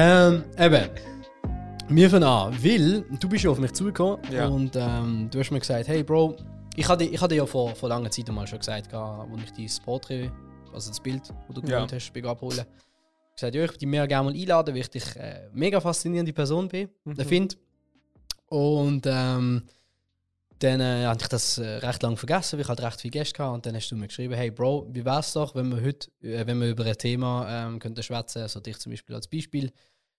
Ähm, eben. Wir fangen an, weil du bist ja auf mich zugekommen Ja. und ähm, du hast mir gesagt, hey Bro, ich hatte, ich hatte ja vor, vor langer Zeit mal schon gesagt, als ich dein Porträt, also das Bild, das du Ja. gemalt hast, bin abholen. Ich gesagt, ja, ich würde dich mega gerne mal einladen, weil ich dich äh, mega faszinierende Person bin, Mhm. mhm. finde. Und ähm, dann äh, habe ich das äh, recht lange vergessen, weil ich halt recht viele Gäste hatte. Und dann hast du mir geschrieben, hey Bro, wie wär's doch, wenn wir heute, äh, wenn wir über ein Thema ähm, könnten schwätzen, also dich zum Beispiel als Beispiel,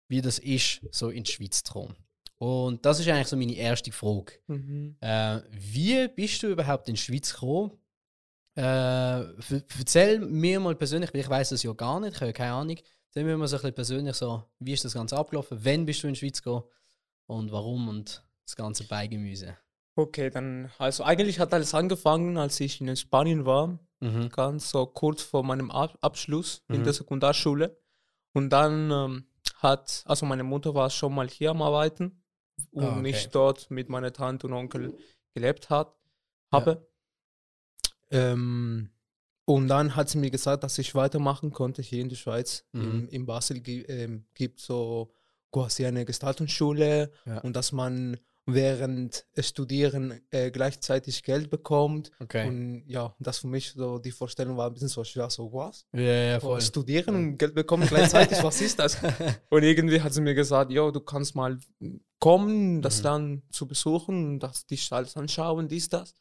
wie das ist, so in die Schweiz zu kommen. Und das ist eigentlich so meine erste Frage. Mhm. Äh, wie bist du überhaupt in die Schweiz gekommen? Äh, erzähl mir mal persönlich, weil ich weiß das ja gar nicht, ich habe keine Ahnung. Erzähl mir mal so ein bisschen persönlich so, wie ist das Ganze abgelaufen? Wann bist du in die Schweiz gekommen? Und warum? Und das ganze Beigemüse. Okay, dann, also eigentlich hat alles angefangen, als ich in Spanien war, Mhm. ganz so kurz vor meinem Ab Abschluss in Mhm. der Sekundarschule. Und dann ähm, hat, also meine Mutter war schon mal hier am Arbeiten und Ah, okay. ich dort mit meiner Tante und Onkel gelebt hat, habe. Ähm, und dann hat sie mir gesagt, dass ich weitermachen konnte hier in der Schweiz. Mhm. In, in Basel ähm, gibt so quasi eine Gestaltungsschule Ja. und dass man während Studieren äh, gleichzeitig Geld bekommt. Okay. Und ja, das für mich so die Vorstellung war ein bisschen so schwer, so was? ja, ja, Oh, voll. Studieren und Geld bekommen gleichzeitig, was ist das? Und irgendwie hat sie mir gesagt, jo, du kannst mal kommen, das Mhm. Land zu besuchen, das dich alles anschauen, dies, das.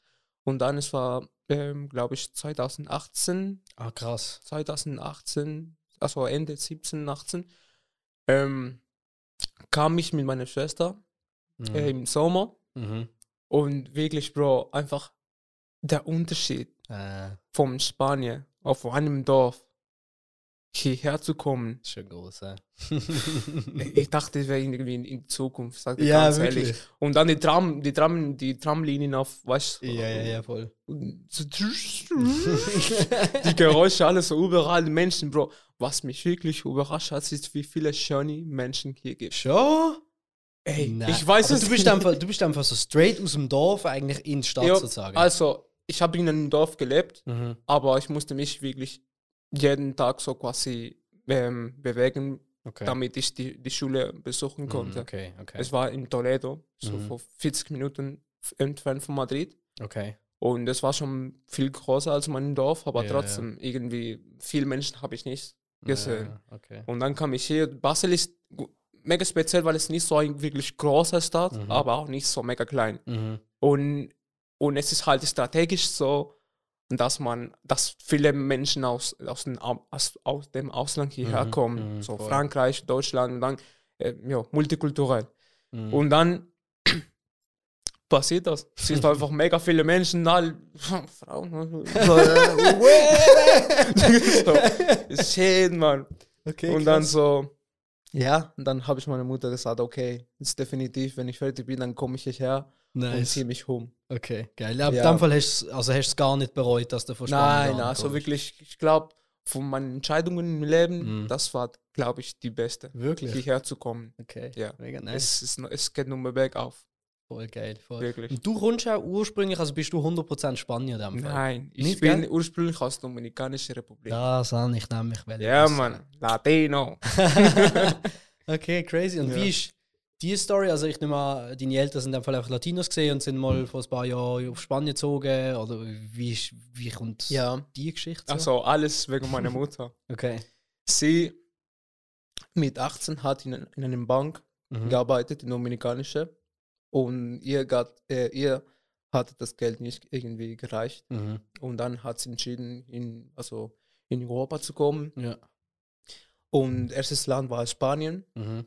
Und dann, es war, ähm, glaube ich, 2018, Ah, krass. 2018, also Ende 17, 18, ähm, kam ich mit meiner Schwester Mhm. äh, im Sommer mhm. und wirklich, Bro, einfach der Unterschied Äh, vom Spanien auf einem Dorf hierher zu kommen. schon groß, äh. Ich dachte, es wäre irgendwie in, in Zukunft, sag ich ja, ganz wirklich. ehrlich. Und dann die Tram, die Tram, die Tramlinien auf, weißt du, Ja, ja, ja, voll. so die Geräusche, alles so überall, Menschen, Bro. Was mich wirklich überrascht hat, ist, wie viele schöne Menschen hier gibt. Schon? Ey, Nein. ich weiß Aber es du bist, einfach, du bist einfach so straight aus dem Dorf eigentlich in die Stadt Ja, sozusagen. Also, ich habe in einem Dorf gelebt, mhm. aber ich musste mich wirklich jeden Tag so quasi ähm, bewegen, Okay. damit ich die, die Schule besuchen Mhm, konnte. Okay, okay. Es war in Toledo, so Mhm. vor 40 Minuten entfernt von Madrid. okay. Und das war schon viel größer als mein Dorf, aber Ja, trotzdem irgendwie viele Menschen habe ich nicht gesehen. Ja, okay. Und dann kam ich hier. Basel ist mega speziell, weil es nicht so ein wirklich großer Stadt, Mhm. aber auch nicht so mega klein. Mhm. Und, und es ist halt strategisch so, dass man, dass viele Menschen aus, aus, dem, Au- aus, aus dem Ausland hierher Mhm, kommen. mhm, so voll. Frankreich, Deutschland und dann äh, ja, multikulturell. Mhm. Und dann passiert das. Es sind einfach mega viele Menschen, all Frauen. So, shit, Mann. okay, und dann so, ja, und dann habe ich meiner Mutter gesagt, okay, ist definitiv, wenn ich fertig bin, dann komme ich hierher und nice. ziehe mich um. Okay, geil. Ja, in Ja. dem Fall hast du also es gar nicht bereut, dass du von Spanien Nein, dahin also wirklich, ich glaube, von meinen Entscheidungen im Leben, Mhm. das war, glaube ich, die beste, Wirklich? hierher zu kommen. Okay, Ja. mega nice. Es, ist, es geht nur mehr bergauf, Voll geil. Voll. wirklich. Und du kommst auch ursprünglich, also bist du 100% Spanier in dem Fall? Nein, ich Nicht, bin gell? ursprünglich aus der Dominikanischen Republik. Das habe ich nämlich wollen Ja, wissen. Mann, Latino. okay, crazy. Und Ja. wie ist die Story? Also ich nehme an, deine Eltern sind in dem Fall einfach Latinos gesehen und sind mal vor ein paar Jahren auf Spanien gezogen. Oder wie, ist, wie kommt Ja, die Geschichte? So? also alles wegen meiner Mutter. Okay. Sie mit 18 hat in, in einer Bank Mhm. gearbeitet, in Dominikanische. Und ihr, gat, äh, ihr hatte das Geld nicht irgendwie gereicht. Mhm. Und dann hat sie entschieden, in, also in Europa zu kommen. Ja. Und erstes Land war Spanien. Mhm.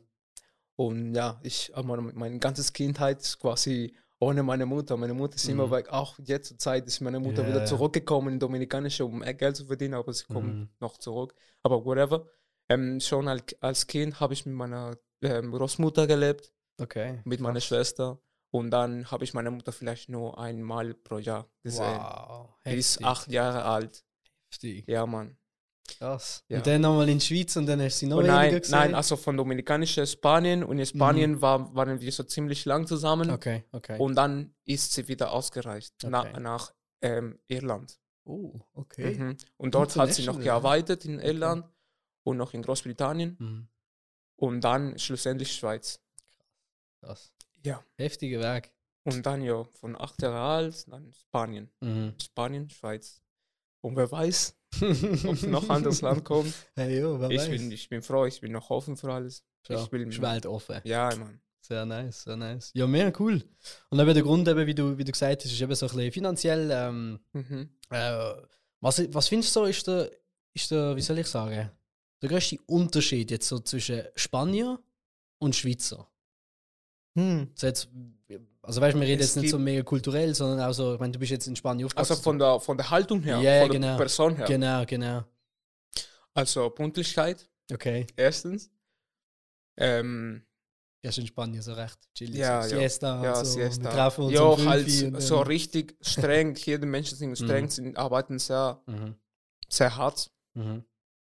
Und ja, ich habe meine, meine ganze Kindheit ist quasi ohne meine Mutter. Meine Mutter ist immer Mhm. weg. Auch jetzt zur Zeit ist meine Mutter Ja, wieder ja. zurückgekommen in Dominikanische, um mehr Geld zu verdienen, aber sie kommt Mhm. noch zurück. Aber whatever. Ähm, schon als, als Kind habe ich mit meiner ähm, Großmutter gelebt, Okay. mit meiner krass. Schwester. Und dann habe ich meine Mutter vielleicht nur einmal pro Jahr gesehen. Wow. Die ist acht Jahre alt. Heftig. Ja, Mann. Krass. Ja. Und dann nochmal in die Schweiz und dann hast du sie noch weniger nein, gesehen? nein, also von Dominikanische Spanien und in Spanien war, waren wir so ziemlich lang zusammen. Okay, okay. Und dann ist sie wieder ausgereist Okay. nach ähm, Irland. oh, okay. Mhm. Und dort hat sie noch gearbeitet in Irland und noch in Großbritannien. Mhm. Und dann schlussendlich Schweiz. Krass. Ja. Heftiger Weg. Und dann ja, von acht Jahre alt, dann Spanien. Mhm. Spanien, Schweiz. Und wer weiß, ob noch ein anderes Land kommt. Hey, jo, wer Ich weiß. bin, ich bin froh, ich bin noch offen für alles. Ja, ich will- ist weltoffen. Ja, Mann. Sehr nice, sehr nice. Ja, mehr cool. Und eben der Grund, eben, wie, du, wie du gesagt hast, ist eben so ein bisschen finanziell. Ähm, Mhm. äh, was, was findest du so, ist der, ist der, wie soll ich sagen, der größte Unterschied jetzt so zwischen Spanier und Schweizer? Hm. So jetzt, also weißt du, wir reden Es jetzt nicht so mega kulturell, sondern auch so, ich meine, du bist jetzt in Spanien aufgewachsen. Also von der, von der Haltung her, Ja, von der genau. Person her. Genau, genau. Also Pünktlichkeit, Okay. erstens. Ähm, Ja, ist in Spanien so recht chillig. Ja, so ja. Siesta ja, und so. Siesta. Wir treffen uns ja, um halt und so richtig streng. Hier die Menschen sind streng, Mhm. sind, arbeiten sehr, Mhm. sehr hart. Mhm.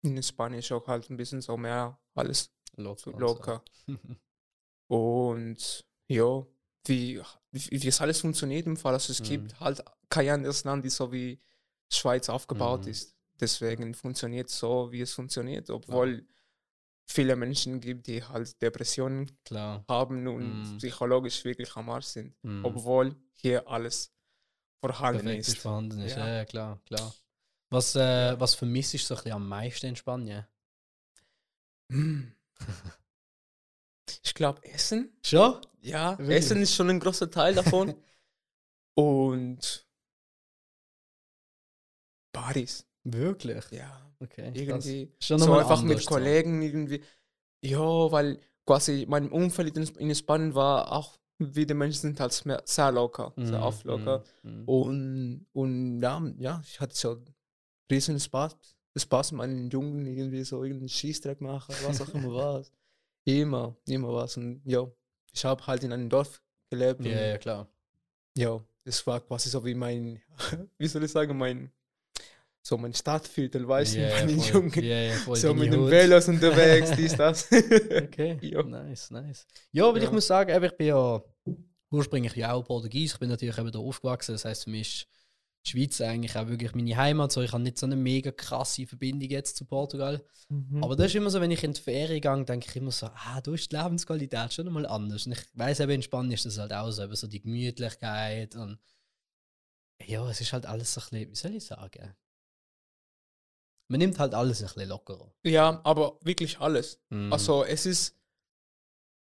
In Spanien ist auch halt ein bisschen so mehr alles Locker. locker. So. Und ja, wie, wie, wie es alles funktioniert im Fall. Also es Mhm. gibt halt kein anderes Land, die so wie Schweiz aufgebaut Mhm. ist. Deswegen funktioniert so, wie es funktioniert, obwohl viele Menschen gibt, die halt Depressionen Klar. haben und Mhm. psychologisch wirklich am Arsch sind. Mhm. Obwohl hier alles vorhanden Perfekt ist vorhanden ist. Ja, Ja. ja klar, klar. Was, äh, was vermisst du so ein bisschen am meisten in Spanien? Ich glaube, Essen. Schon? Ja, Wirklich? Essen ist schon ein großer Teil davon. und Partys. Wirklich? Ja, Okay. irgendwie. Schon so einfach mit so. Kollegen irgendwie. Ja, weil quasi mein Umfeld in, Spanien war auch, wie die Menschen sind halt sehr locker, sehr Mhm, auflocker. mhm, mhm. Und, und ja, ja, ich hatte so riesen Spaß. Spaß mit meinen Jungen irgendwie so irgendeinen Schießdreck machen, was auch immer war. Immer, immer was. Und ja, ich habe halt in einem Dorf gelebt. Ja, ja, klar. ja, das war quasi so wie mein, wie soll ich sagen, mein, so mein Stadtviertel, weißt du, meinen voll. Jungen. Ja, ja, voll. so mit den. Velos unterwegs, dies, das. Okay, Ja. nice, nice. Ja, aber ich Ja. muss sagen, ich bin ja ursprünglich ja auch Portugies. Ich bin natürlich eben da aufgewachsen. Das heißt für mich die Schweiz eigentlich auch wirklich meine Heimat. So, ich habe nicht so eine mega krasse Verbindung jetzt zu Portugal. Mhm. Aber das ist immer so, wenn ich in die Ferien gehe, denke ich immer so, ah, da ist die Lebensqualität schon mal anders. Und ich weiß eben, in Spanien ist das halt auch so, eben so die Gemütlichkeit und ja, es ist halt alles so ein bisschen, wie soll ich sagen? Man nimmt halt alles ein bisschen lockerer. ja, aber wirklich alles. Mhm. Also es ist,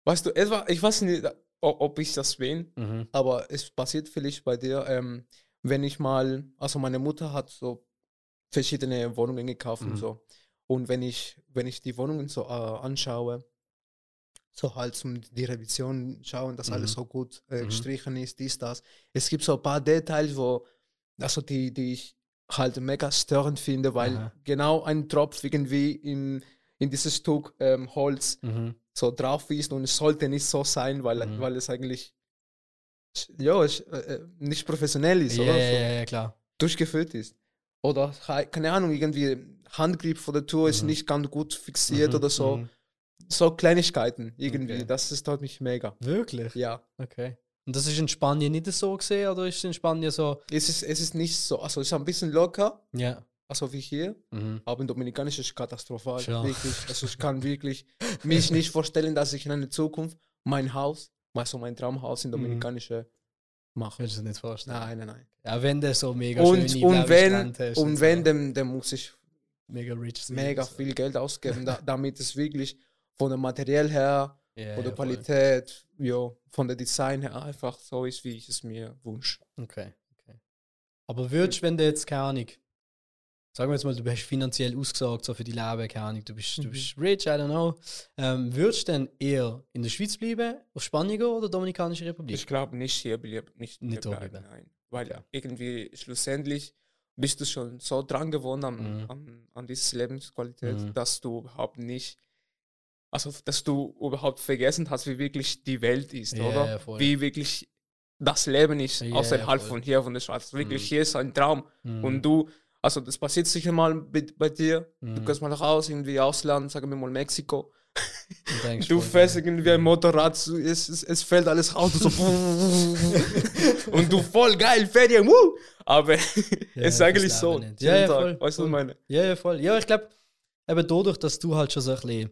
weißt du, etwa, ich weiß nicht, ob ich das bin, Mhm. aber es passiert vielleicht bei dir, ähm, wenn ich mal, also meine Mutter hat so verschiedene Wohnungen gekauft Mhm. und so. Und wenn ich, wenn ich die Wohnungen so äh, anschaue, so halt zum die Revision schauen, dass alles Mhm. so gut äh, Mhm. gestrichen ist, dies, das. Es gibt so ein paar Details, wo, also die, die ich halt mega störend finde, weil Aha. genau ein Tropf irgendwie in, in dieses Stück ähm, Holz Mhm. so drauf ist und es sollte nicht so sein, weil, Mhm. weil es eigentlich ja, es, äh, äh, nicht professionell ist, Ja, oder? ja, So ja, ja, klar. durchgeführt ist. Oder ke- keine Ahnung, irgendwie Handgrip vor der Tour ist Mhm. nicht ganz gut fixiert Mhm, oder so. mhm. So Kleinigkeiten irgendwie. Okay. Das ist dort mich mega. Wirklich? Ja. Okay. Und das ist in Spanien nicht so gesehen oder ist es in Spanien so? Es ist, es ist nicht so, also es ist ein bisschen locker, Ja. also wie hier, Mhm. aber in Dominikanisch ist es katastrophal. Schon. Wirklich. Also ich kann wirklich mich nicht vorstellen, dass ich in einer Zukunft mein Haus, also mein Traumhaus in Mhm. Dominikanische mache. Kannst du dir nicht vorstellen? Nein, nein, nein. Ja, wenn du so mega Und, schöne und wenn, hast und so. wenn, dann, dann muss ich mega rich sein mega so. viel Geld ausgeben, da, damit es wirklich von der Materiell her, Ja, von der ja. Qualität, ja, von der Design her einfach so ist, wie ich es mir wünsche. Okay, okay. Aber würdest, wenn du jetzt, keine Ahnung, sagen wir jetzt mal, du hast finanziell ausgesorgt, so für die Leben, keine Ahnung, du bist, du Mhm. bist rich, I don't know, ähm, würdest du dann eher in der Schweiz bleiben, auf Spanien gehen oder Dominikanische Republik? Ich glaube nicht hier blieb, nicht, Nicht hier da bleiben, bleiben. nein. Weil Ja. irgendwie schlussendlich bist du schon so dran gewohnt an, Mhm. an, an diese Lebensqualität, Mhm. dass du überhaupt nicht, also dass du überhaupt vergessen hast, wie wirklich die Welt ist, Ja, oder? ja, wie wirklich das Leben ist, Ja, außerhalb voll. von hier, von der Schweiz. Wirklich, Mhm. hier ist ein Traum. Mhm. Und du, also das passiert sicher mal bei, bei dir. Du Mhm. gehst mal raus, irgendwie Ausland, sagen wir mal Mexiko. Du fährst ja. irgendwie ein Motorrad, es, es, es fällt alles raus. Du so und du voll geil, Ferien, woo! Aber es ist eigentlich so. Ja, ja, voll, Weißt du, was ich meine? Ja, ja, voll. Ja, ich glaube, eben dadurch, dass du halt schon so ein bisschen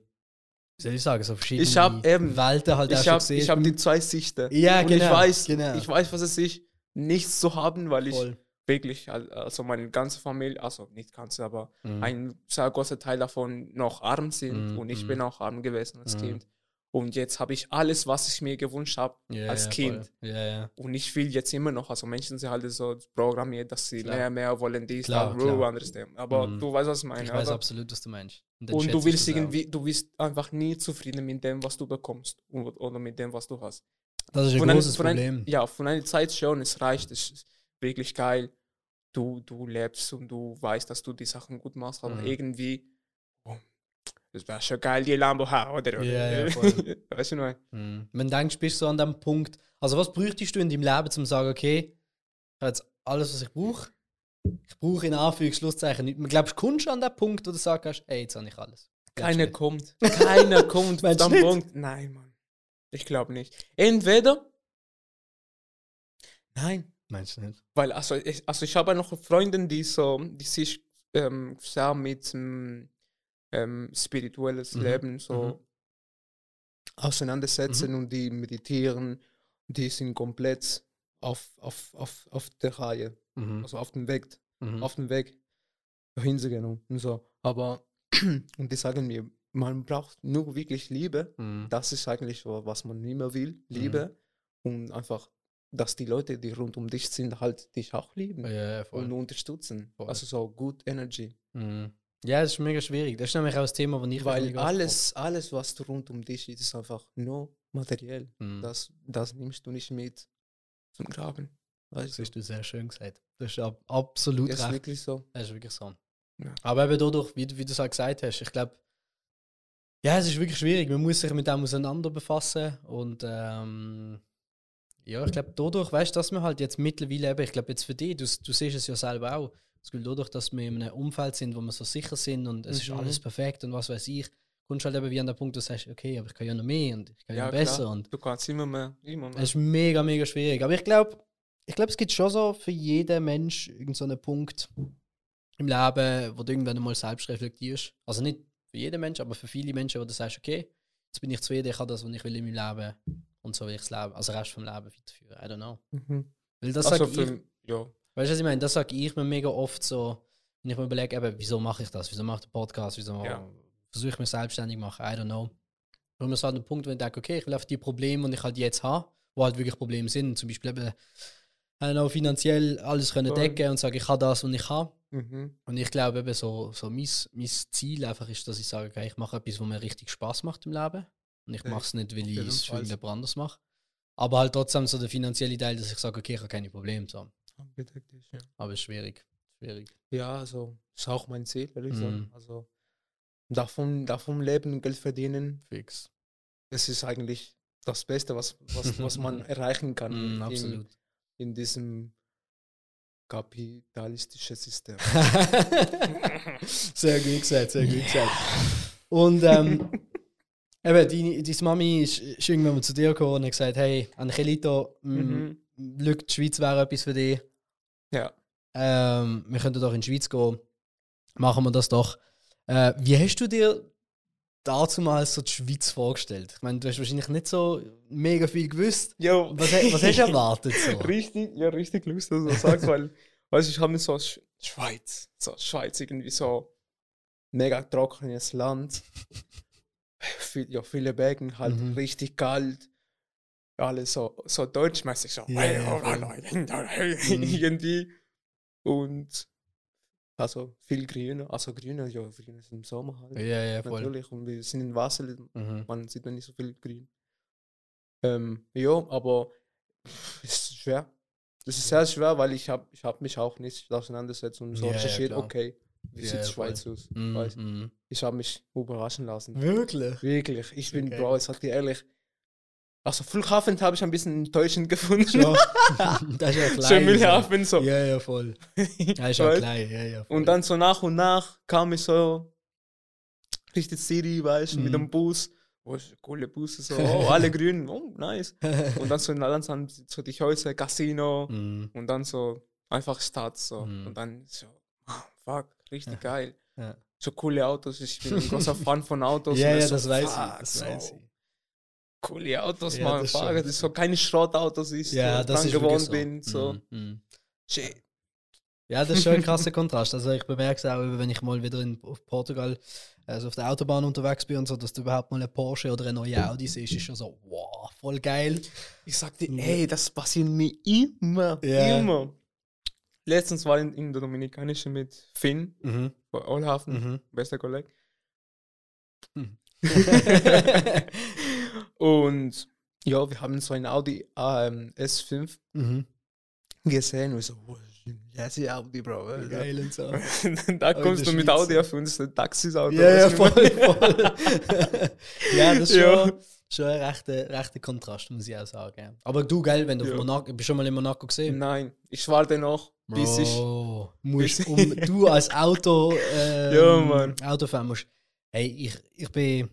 wie soll ich sagen, so verschiedene Ich hab eben- Welten halt Ich habe gesehen. ich hab die zwei Sichten. ja, Und genau. ich weiß, genau. ich weiß, was es ist, nichts zu haben, weil ich Voll. Wirklich, al- also meine ganze Familie, also nicht ganze, aber Mhm. ein sehr großer Teil davon noch arm sind Mhm, und ich mhm. bin auch arm gewesen als Mhm. Kind. Und jetzt habe ich alles, was ich mir gewünscht habe Ja, als Kind. Ja, ja. Und ich will jetzt immer noch, also Menschen sind halt so programmiert, dass sie Klar. mehr, mehr wollen, dies, Klar, das, klar. anderes. dem. Aber Mhm. du weißt, was ich meine. Ich weiß oder? absolut, was du meinst. Und schätze du willst irgendwie, du bist einfach nie zufrieden mit dem, was du bekommst und- oder mit dem, was du hast. Das ist ein Von ein- großes ein- Problem. Ja, von einer Zeit schon, es reicht, es wirklich geil. Du, du lebst und du weißt, dass du die Sachen gut machst, aber Mhm. irgendwie, oh, das wäre schon geil, die Lambo haben, oder? Ja, ja, voll. weißt du noch? Mhm. Wenn du denkst, bist du so an dem Punkt, also was bräuchtest du in deinem Leben, um zu sagen, okay, ich habe jetzt alles, was ich brauche. Ich brauche in Anführungszeichen nicht. Glaubst du, kommst du an den Punkt, wo du sagst, hey, jetzt habe ich alles? Keiner kommt. Keiner kommt du nicht? Punkt. Nein, Mann. Ich glaube nicht. Entweder. Nein. Meinst du nicht? Weil, also ich, also ich habe noch Freunde, die so, die sich ähm, sehr mit ähm, ähm, spirituelles Mhm, Leben so mhm. auseinandersetzen und die meditieren. Die sind komplett auf, auf, auf, auf der Reihe, Mhm. also auf dem Weg, Mhm. auf dem Weg gehen und so. Aber und die sagen mir, man braucht nur wirklich Liebe. Mhm. Das ist eigentlich so, was man immer will, Liebe und einfach, dass die Leute, die rund um dich sind, halt dich auch lieben Ja, und unterstützen. Voll. Also so good energy. Mhm. Ja, das ist mega schwierig. Das ist nämlich auch das Thema, das ich Weil alles, alles, was du rund um dich ist, ist einfach nur materiell. Mhm. Das, das nimmst du nicht mit zum Graben. Das du? hast du sehr schön gesagt. Das ist ab absolut Das ist recht. wirklich so. Das ist wirklich so. Ja. Aber eben dadurch, wie, du- wie du es auch gesagt hast, ich glaube, ja, es ist wirklich schwierig. Man muss sich mit dem auseinander befassen. Und ähm, ja, ich glaube, dadurch, weißt du, dass wir halt jetzt mittlerweile eben, ich glaube, jetzt für dich, du, du siehst es ja selber auch, das Gefühl, dadurch, dass wir in einem Umfeld sind, wo wir so sicher sind und es ist Mhm. alles perfekt und was weiß ich, kommst halt eben wie an den Punkt, wo du sagst, okay, aber ich kann ja noch mehr und ich kann ja, Ja, noch besser. klar. Und Du kannst immer mehr, immer mehr. es ist mega, mega schwierig. Aber ich glaube, ich glaube, es gibt schon so für jeden Mensch irgendeinen so Punkt im Leben, wo du irgendwann einmal selbst reflektierst. Also nicht für jeden Mensch, aber für viele Menschen, wo du sagst, okay, jetzt bin ich zufrieden, ich habe das, was ich will in meinem Leben und so will ich das Leben, also Rest vom Leben weiterführen. I don't know. Mhm. Weil das Also sag ich, für, ja. weißt du, was ich meine? Das sage ich mir mega oft so, wenn ich mir überlege, eben, wieso mache ich das? Wieso mache ich den Podcast? Wieso Ja. versuche ich mich selbstständig zu machen? I don't know. Und man so an den Punkt, wo ich denke, okay, ich will auf die Probleme, die ich halt jetzt habe, wo halt wirklich Probleme sind, zum Beispiel eben, know, finanziell alles können decken und sagen, ich habe das, was ich habe. Mhm. Und ich glaube eben so, so mein, mein Ziel einfach ist, dass ich sage, okay, ich mache etwas, was mir richtig Spaß macht im Leben. Und ich mache es nicht, weil ich es für irgendjemand anders mache. Aber halt trotzdem so der finanzielle Teil, dass ich sage, okay, ich habe keine Probleme. So. Abgedeckt ist, ja. Aber es ist schwierig. Schwierig. Ja, also ist auch mein Ziel, ehrlich Mhm. gesagt. Also davon, davon leben, Geld verdienen, Fix. das ist eigentlich das Beste, was, was, was man erreichen kann Mm, in, absolut. in diesem kapitalistischen System. sehr gut gesagt, sehr gut gesagt. Und ähm, eben, deine, deine Mami ist, ist irgendwann mal zu dir gekommen und hat gesagt, hey, Angelito, mm, Mhm. schau, die Schweiz wäre etwas für dich. Ja. Ähm, wir könnten doch in die Schweiz gehen. Machen wir das doch. Äh, wie hast du dir dazu mal so die Schweiz vorgestellt? Ich meine, du hast wahrscheinlich nicht so mega viel gewusst. Jo. Was, was hast du erwartet? So? Richtig, ja, richtig lustig, dass du das sagst, weil, weißt ich habe mir so Sch Schweiz, so Schweiz irgendwie so mega trockenes Land, viel, ja, viele Bergen, halt Mhm. richtig kalt, alles so, so deutschmäßig, so Ja, ja, voll. irgendwie und also viel grüner, also grüner, ja, grün ist im Sommer halt, Ja, ja, voll. natürlich, und wir sind in Basel, Mhm. man sieht man nicht so viel grün. Ähm, ja, aber es ist schwer. Das ist sehr schwer, weil ich habe ich hab mich auch nicht auseinandergesetzt und so Ja, ja, okay, wie Ja, sieht ja, Schweiz aus? Mhm, Weißt, mhm. ich habe mich überraschen lassen. Wirklich? Wirklich, ich bin, Okay. Bro, ich sag dir ehrlich, also Flughafen habe ich ein bisschen enttäuschend gefunden. Schon. das ist ja klein. so Müllhafen, so. Ja, ja, voll. Das ist ja klein. Ja, ja, voll. Und dann so nach und nach kam ich so Richtung City, weißt du, mit Mhm. dem Bus. Oh, ist coole Busse, so, oh, alle grün, oh, nice. Und dann so, dann so, so die Häuser, Casino Mhm. und dann so einfach Stadt so. Mhm. Und dann so, ah, fuck, richtig geil. Ja. so coole Autos. Ich bin ein großer Fan von Autos. Ja, ja, so, das weiß ich. fuck, Das so weiß ich. Coole Autos, Ja, man. das ist so keine Schrottautos, ich Ja, so das dran ist so. bin. So. Mhm. Shit. Ja, das ist schon ein krasser Kontrast. Also ich bemerke es auch, wenn ich mal wieder in Portugal also auf der Autobahn unterwegs bin und so, dass du überhaupt mal einen Porsche oder eine neue Audi siehst, ist schon so, wow, voll geil. Ich sag dir, Ja. ey, das passiert mir immer. Ja. Immer. Letztens war ich in der Dominikanischen mit Finn, Mhm. bei Olhafen, Mhm. bester Kollege. Mhm. Und ja, wir haben so ein Audi ähm, S5 mhm. gesehen und so, oh, das ist Audi, Bro. Alter. Geil und so. da kommst du mit. Audi auf uns, ein Taxisauto. Ja, ja, voll, voll. ja, das ist Ja. schon, schon ein rechter, rechter Kontrast, muss ich auch sagen. Aber du, geil, wenn du Ja. Monaco, bist du schon mal in Monaco gesehen? Nein, ich warte noch, bis ich. Musst um, du als Auto, ähm, Ja, Mann. Autofan musst. Hey, ich, ich bin.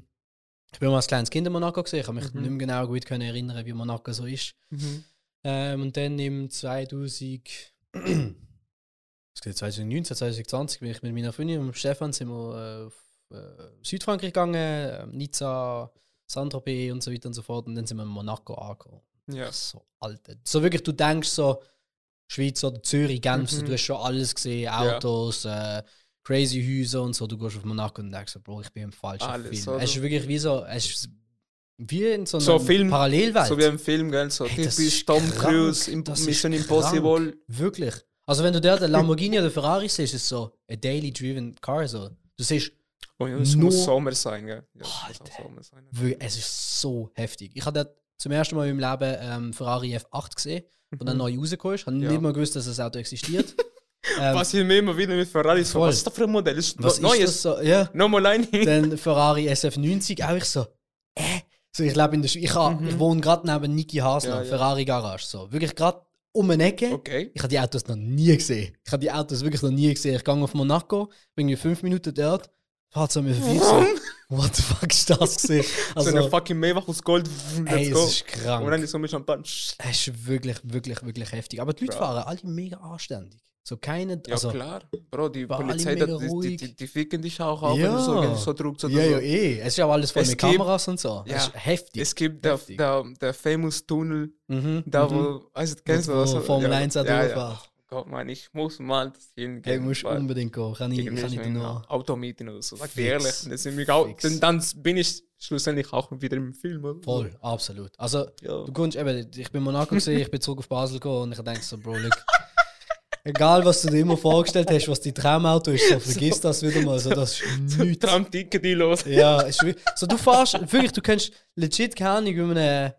Ich bin mal als kleines Kind in Monaco gesehen. Ich kann mich Mhm. nicht mehr genau gut können erinnern, wie Monaco so ist. Mhm. Ähm, und dann im 2000. es geht 2019, 2020 bin ich mit meiner Freundin und Stefan sind wir äh, auf äh, Südfrankreich gegangen, äh, Nizza, Saint-Tropez und so weiter und so fort. Und dann sind wir in Monaco angekommen. Ja. So, Alter. So wirklich, du denkst so, Schweiz oder Zürich, Genf, Mhm. du hast schon alles gesehen, Ja. Autos, äh, crazy Häuser und so. Du gehst auf Monaco und denkst so, Bro, ich bin im falschen Alles, Film. oder? Es ist wirklich wie so, es ist wie in so einer So Film- Parallelwelt. So wie im Film, gell? So Hey, typisch Tom. Cruise, Mission. Impossible. Wirklich. Also wenn du dort den Lamborghini oder Ferrari siehst, ist es so ein daily driven car so. Du siehst, Oh ja, es Nur- muss Sommer sein, gell? Ja, es Alter. auch Sommer sein. es ist so heftig. Ich habe zum ersten Mal in meinem Leben ähm, Ferrari F8 gesehen, wo dann Mhm. neu rausgekommen ist. Ich habe Ja. nicht mal gewusst, dass das Auto existiert. ähm, Was ich mir immer wieder mit Ferrari so, Voll. was ist das für ein Modell? Ist was Neues. ist das so? Ja. Nochmal ein. Dann Ferrari SF90, auch ich so, äh, so ich lebe in der Schweiz, ich, Mhm. ich wohne gerade neben Niki Hasler, Ja, ja. Ferrari Garage, so. Wirklich gerade um eine Ecke. Okay. Ich habe die Autos noch nie gesehen. Ich habe die Autos wirklich noch nie gesehen. Ich gehe auf Monaco, bin irgendwie fünf Minuten dort, fahrt so ich so, what the fuck ist das gesehen? Also, so eine fucking Maybach aus Gold. ey, Let's es go. ist krank. Und dann ist so mit Champagner. Es ist wirklich, wirklich, wirklich heftig. Aber die Leute Bro. fahren alle mega anständig. So keine, Ja, also, klar. Bro, die Polizei, mega die, die, die, ficken dich auch auf, wenn Ja. du so, wenn du so druckst oder ja, so. ja, eh. Es ist ja auch alles voll Es mit gibt- Kameras und so. Ja. Es ist heftig. Es gibt der, Heftig. der, der famous Tunnel, mhm, da mhm. wo, also kennst du das? Formel 1 auch ja, ja. Gott, man, ich muss mal das hingehen. Hey, musst unbedingt gehen. Kann ich, kann ich so dir nur. Auto mieten oder so. Sag dir ehrlich. Das sind mich auch, dann, bin ich schlussendlich auch wieder im Film. Oder? Voll, absolut. Also, Ja. du kommst eben, ich bin in Monaco gesehen, ich bin zurück auf Basel gekommen und ich denke so, Bro, look, egal was du dir immer vorgestellt hast, was dein Traumauto ist, so vergiss das wieder mal. So, das ist nichts. Tram-Ticket die los. Ja, ist so du fährst, wirklich, du kannst legit keine Ahnung, wie man eine,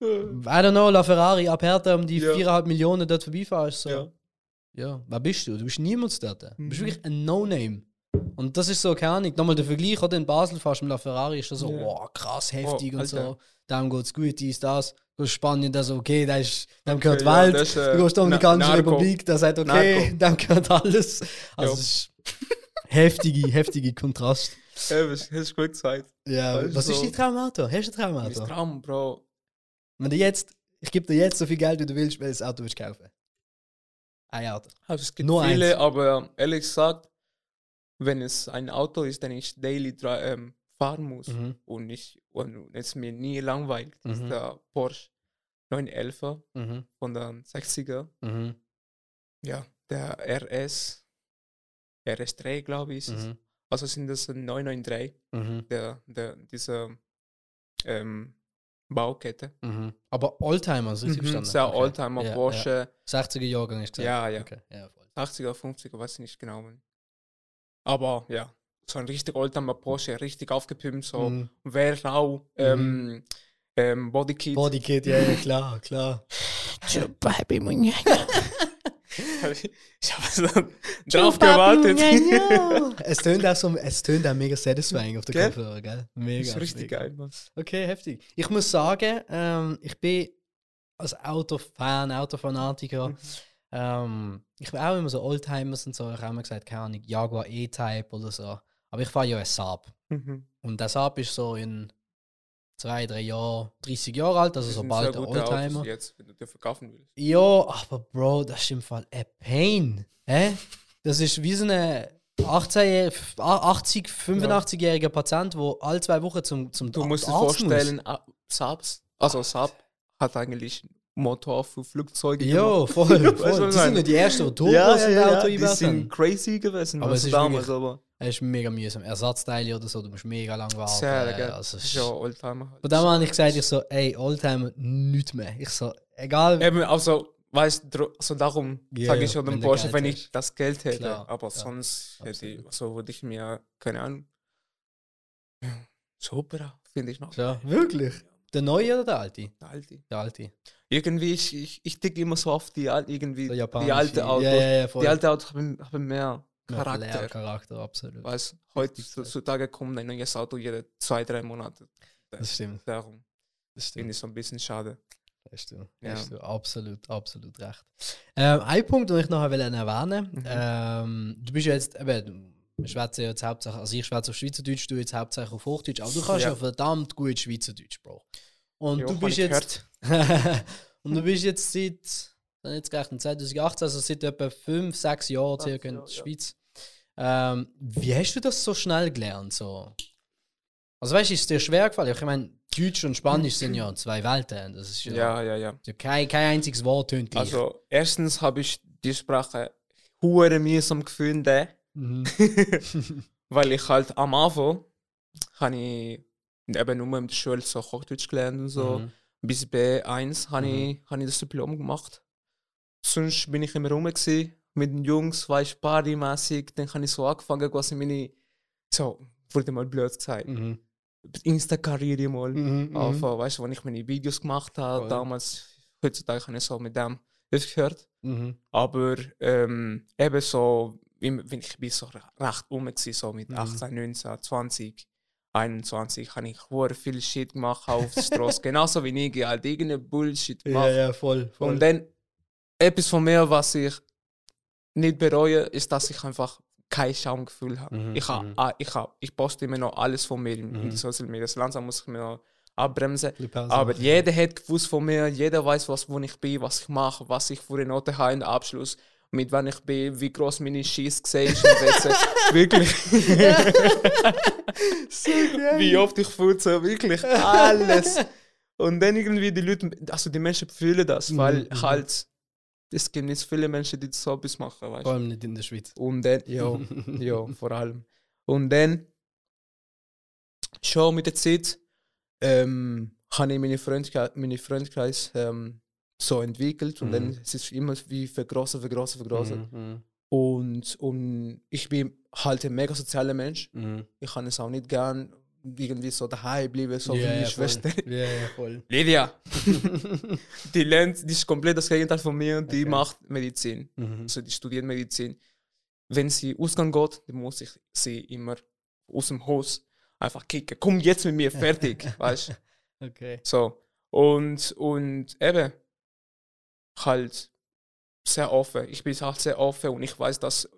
I don't know, La Ferrari ab Hertha um die Ja. 4,5 Millionen dort vorbeifährst. So. Ja. Ja. wer bist du? Du bist niemand dort. Du bist Mhm. wirklich ein No-Name. Und das ist so, keine Ahnung, nochmal der Vergleich, oder in Basel fährst mit La Ferrari, ist das so, Ja. wow, krass, heftig Oh, und so. Dem geht's gut, dies, das. Du gehst Spanien, da so, okay, da ist, dem gehört ja, Welt. das ist, äh, du gehst Dominikanische Narco. Republik, der sagt, okay, dem gehört alles. Also, Ja. es ist heftige, heftige Kontrast. Ja, das hast du gut gesagt. Ja, Das ist was ist so- dein Traumauto? Hast du ein Mein Traumauto? Traum, Bro. Wenn du jetzt, ich gebe dir jetzt so viel Geld, wie du willst, welches Auto willst du kaufen? Ein Auto. Also es gibt Nur viele, eins. aber ehrlich gesagt, wenn es ein Auto ist, den ich daily ähm, fahren muss Mhm. und, ich, und es mir nie langweilt, ist Mhm. der Porsche 911 Mhm. von den 60er. Mhm. Ja, der RS, RS3, glaube ich. ist. Mhm. Also sind das ein 993, Mhm. der, der, diese ähm, Baukette. Mhm. Aber Oldtimer, so richtig Mhm, verstanden? sehr Okay. Oldtimer Ja, Porsche, 60er Jahrgang ist gesagt. Ja, ja. Okay. ja voll. 80er, 50er, weiß ich nicht genau. Aber ja, so ein richtig Oldtimer Porsche, richtig aufgepimpt, so Mhm. Wehrrau, ähm, ähm, Bodykit. Bodykit, ja, ja, klar, klar. ich habe so drauf gewartet. es tönt auch so, es tönt auch mega satisfying auf der Gell? Kopfhörer, gell? Mega. ist richtig mega. geil, Mann. Okay, heftig. Ich muss sagen, ähm, ich bin als Autofan, Autofanatiker, Mhm. ähm, ich bin auch immer so Oldtimers und so. Ich habe immer gesagt, keine Ahnung, Jaguar E-Type oder so. Aber ich fahre ja ein Saab. Mhm. Und der Saab ist so in zwei, drei Jahren 30 Jahre alt, also Das so sind bald sehr ein gute Autos Oldtimer. Jetzt, wenn du dir verkaufen willst. Ja, aber Bro, das ist im Fall ein Pain. Hä? Das ist wie so eine. 18, 80, 85-jähriger Patient, der alle zwei Wochen zum, zum Du musst dir vorstellen, Saabs, also Saab hat eigentlich Motor für Flugzeuge. Ja, voll. Voll. Die sind nicht die ersten, die Turbos ja, ja, ja, Auto die einbauen. sind crazy gewesen. Aber es ist damals, aber Es ist mega mühsam. Ersatzteile oder so, du musst mega lang warten. sehr, gell? Also, ist ja Oldtimer. von dem habe ich gesagt, ich so, ey, Oldtimer, nichts mehr. Ich so, egal. Eben, also, weißt du, also darum Ja, sage ich schon du Porsche, wenn ich das Geld hätte. Klar, aber ja, sonst hätte ich, absolut. so würde ich mir, keine Ahnung, super, finde ich noch. Ja, wirklich? Der neue oder der alte? Der alte. Der alte. Irgendwie, ich, ich, ich ticke immer so auf die, irgendwie, die alte Autos. Ja, ja. Die alte Autos haben, haben Mehr Charakter. Flair, Charakter, absolut. Weißt heutzutage kommt ein neues Auto jede zwei, drei Monate. Das stimmt. Darum Das finde stimmt. ich so ein bisschen schade. Hast du, Ja. hast du absolut, absolut recht. Ähm, ein Punkt, den ich noch erwähnen Mhm. ähm, du bist ja jetzt, eben, wir schwätzen ja jetzt hauptsächlich, also ich schwätze auf Schweizerdeutsch, du jetzt hauptsächlich auf Hochdeutsch, aber du kannst ja, Ja. verdammt gut Schweizerdeutsch, Bro. Und Ja, du bist jetzt, und du bist jetzt seit, dann jetzt gerechnet, 2018, also seit etwa 5, 6 Jahren circa in der. Schweiz. Ähm, wie hast du das so schnell gelernt? So? Also weißt du, ist es dir schwer gefallen? Ich meine, Deutsch und Spanisch sind ja zwei Welten. Das ist ja, Ja, ja, ja. ja kein, kein einziges Wort tönt gleich. Also, erstens habe ich die Sprache hure mühsam gefunden, Mhm. weil ich halt am Anfang habe ich eben nur in der Schule so Hochdeutsch gelernt und so. Mhm. Bis B1 habe Mhm. ich, habe ich das Diplom gemacht. Sonst bin ich immer rum gewesen, mit den Jungs, weißt Partymäßig. Dann habe ich so angefangen, quasi meine, so, wurde mal blöd gesagt, Mhm. Insta-Karriere mal Mhm. Anfangen, weißt du, wenn ich meine Videos gemacht habe, Voll. damals, heutzutage habe ich so mit dem aufgehört. Mhm. Aber ähm, eben so, wenn ich bin so recht um so mit Mhm. 18, 19, 20, 21, habe ich viel Shit gemacht auf der Straße. Genauso wie ich halt irgendeinen Bullshit Ja, gemacht. ja, voll. voll. Und dann etwas von mir, was ich nicht bereue, ist, dass ich einfach kein Schamgefühl habe. Mhm, Ich, ha, mhm. ah, ich, ha, ich poste immer noch alles von mir in, in Mhm. die Social Media. So Langsam muss ich mir noch abbremsen. Aber jeder hat gewusst von mir, jeder weiß, was, wo ich bin, was ich mache, was ich für eine Note habe in der Abschluss, mit wann ich bin, wie groß meine Schieß gesehen ist. wirklich. so wie oft ich futze, wirklich alles. Und dann irgendwie die Leute, also die Menschen fühlen das, Mhm, weil mhm. halt, es gibt nicht viele Menschen, die so etwas machen, weißt Vor du. allem nicht in der Schweiz. Und dann, ja, ja, vor allem. Und dann, schon mit der Zeit, ähm, habe ich meine Freundkreis, meine Freundkreis ähm, so entwickelt und Mhm. dann es ist immer wie vergrößert, vergrößert, vergrößert. Mhm. Und, und ich bin halt ein mega sozialer Mensch. Mhm. Ich kann es auch nicht gern irgendwie so daheim bleiben, so Ja, wie meine. Schwester. Ja, ja, voll. Lydia, die lernt, die ist komplett das Gegenteil von mir und die Okay. macht Medizin. Mhm. Also die studiert Medizin. Wenn sie ausgehen geht, dann muss ich sie immer aus dem Haus einfach kicken. Komm jetzt mit mir, fertig. weißt du? Okay. So. Und, und eben, halt sehr offen. Ich bin halt sehr offen und ich weiß, dass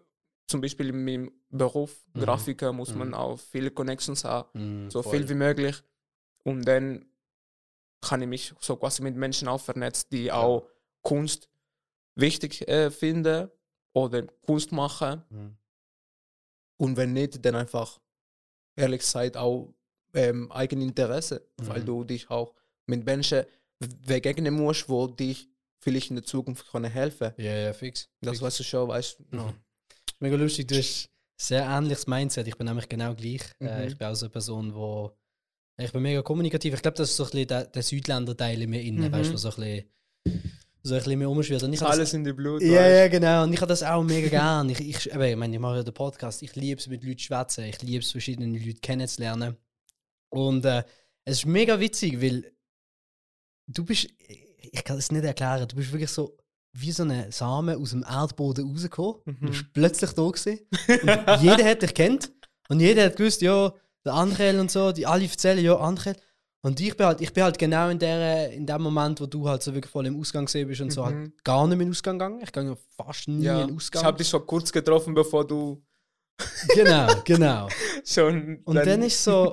zum Beispiel in meinem Beruf, Mhm. Grafiker, muss man Mhm. auch viele Connections haben, Mhm, so voll. viel wie möglich. Und dann kann ich mich so quasi mit Menschen auch vernetzen, die auch Kunst wichtig äh, finden oder Kunst machen. Mhm. Und wenn nicht, dann einfach, ehrlich gesagt, auch ähm, Eigeninteresse, weil Mhm. du dich auch mit Menschen begegnen musst, wo dich vielleicht in der Zukunft können helfen Ja, ja, fix. Das fix. weißt du schon, weißt du. Ja. Mega lustig, du hast sehr ähnliches Mindset. Ich bin nämlich genau gleich. Äh, Mhm. ich bin auch so eine Person, wo ich bin mega kommunikativ. Ich glaube, das ist so ein bisschen der, der Südländer-Teil in mir innen, Mhm. weißt du, so ein bisschen, so ein bisschen mehr umschwirrt. Und ich habe das- Alles in die Blut. Ja, weißt ja, genau. Und ich habe das auch mega gern. Ich, ich, eben, ich meine, ich mache ja den Podcast. Ich liebe es, mit Leuten zu schwätzen. Ich liebe es, verschiedene Leute kennenzulernen. Und äh, es ist mega witzig, weil du bist, ich kann es nicht erklären, du bist wirklich so wie so ein Samen aus dem Erdboden rausgekommen. Du Mhm. bist plötzlich da gewesen. Und jeder hat dich kennt. Und jeder hat gewusst, ja, der Andrel und so, die alle erzählen, ja, Andrel. Und ich bin halt, ich bin halt genau in, der, in dem Moment, wo du halt so wirklich voll im Ausgang gesehen bist und so Mhm. halt gar nicht mehr in den Ausgang gegangen. Ich gehe ja fast nie Ja, in den ich Ausgang. habe dich schon kurz getroffen, bevor du genau, genau. schon. Und dann, ist so,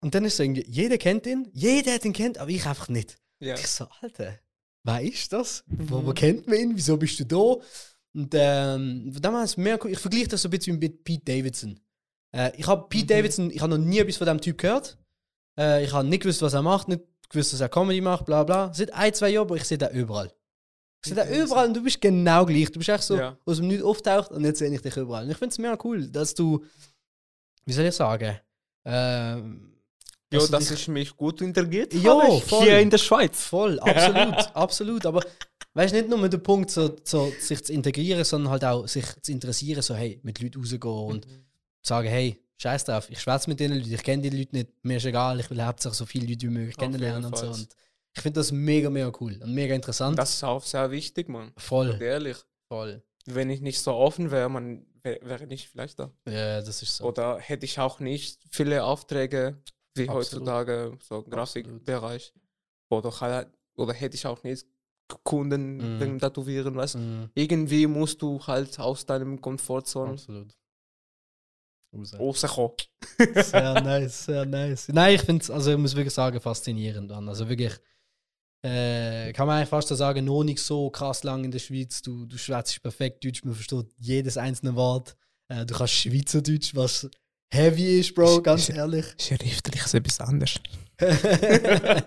und dann ist so jeder kennt ihn, jeder hat ihn kennt, aber ich einfach nicht. Ja. Ich so, Alter, wer ist das? Wo, wo Mhm. kennt man ihn? Wieso bist du da? Und ähm, damals mehr cool. Ich vergleiche das so ein bisschen mit Pete Davidson. Äh, ich habe Pete Mhm. Davidson, ich habe noch nie etwas von dem Typ gehört. Äh, ich habe nicht gewusst, was er macht, nicht gewusst, dass er Comedy macht, bla bla. Seit ein, zwei Jahren, aber ich sehe den überall. Ich sehe den Davidson. überall und du bist genau gleich. Du bist echt so Ja. aus dem Nichts auftaucht und jetzt sehe ich dich überall. Und ich finde es mega cool, dass du, wie soll ich sagen, ähm, Ja, dass du dass dich- ich mich gut integriert Ja, voll. hier in der Schweiz. Voll, absolut, absolut. Aber weißt nicht nur mit dem Punkt, so, so, sich zu integrieren, sondern halt auch sich zu interessieren, so hey, mit Leuten rausgehen und sagen, hey, scheiß drauf, ich schwätze mit denen Leuten, ich kenne die Leute nicht, mir ist egal, ich will hauptsächlich so viele Leute wie möglich kennenlernen und so. Und ich finde das mega, mega cool und mega interessant. Das ist auch sehr wichtig, Mann. voll, Ehrlich. voll. Wenn ich nicht so offen wäre, man wär- wäre nicht vielleicht da. Ja, das ist so. Oder hätte ich auch nicht viele Aufträge wie Absolut. heutzutage, so Grafikbereich. Oder, halt- oder hätte ich auch nicht Kunden wegen Tätowieren, weißt? Mhm, Irgendwie musst du halt aus deinem Komfortzone absolut. Raus. rauskommen. Sehr nice, sehr nice. Nein, ich finde es, also ich muss wirklich sagen, faszinierend an. Also wirklich, äh, kann man eigentlich fast sagen, noch nicht so krass lang in der Schweiz. Du, du schwätzt perfekt Deutsch, man versteht jedes einzelne Wort. Äh, du kannst Schweizerdeutsch, was heavy ist, Bro, ganz ehrlich. Schriftlich ist etwas anderes.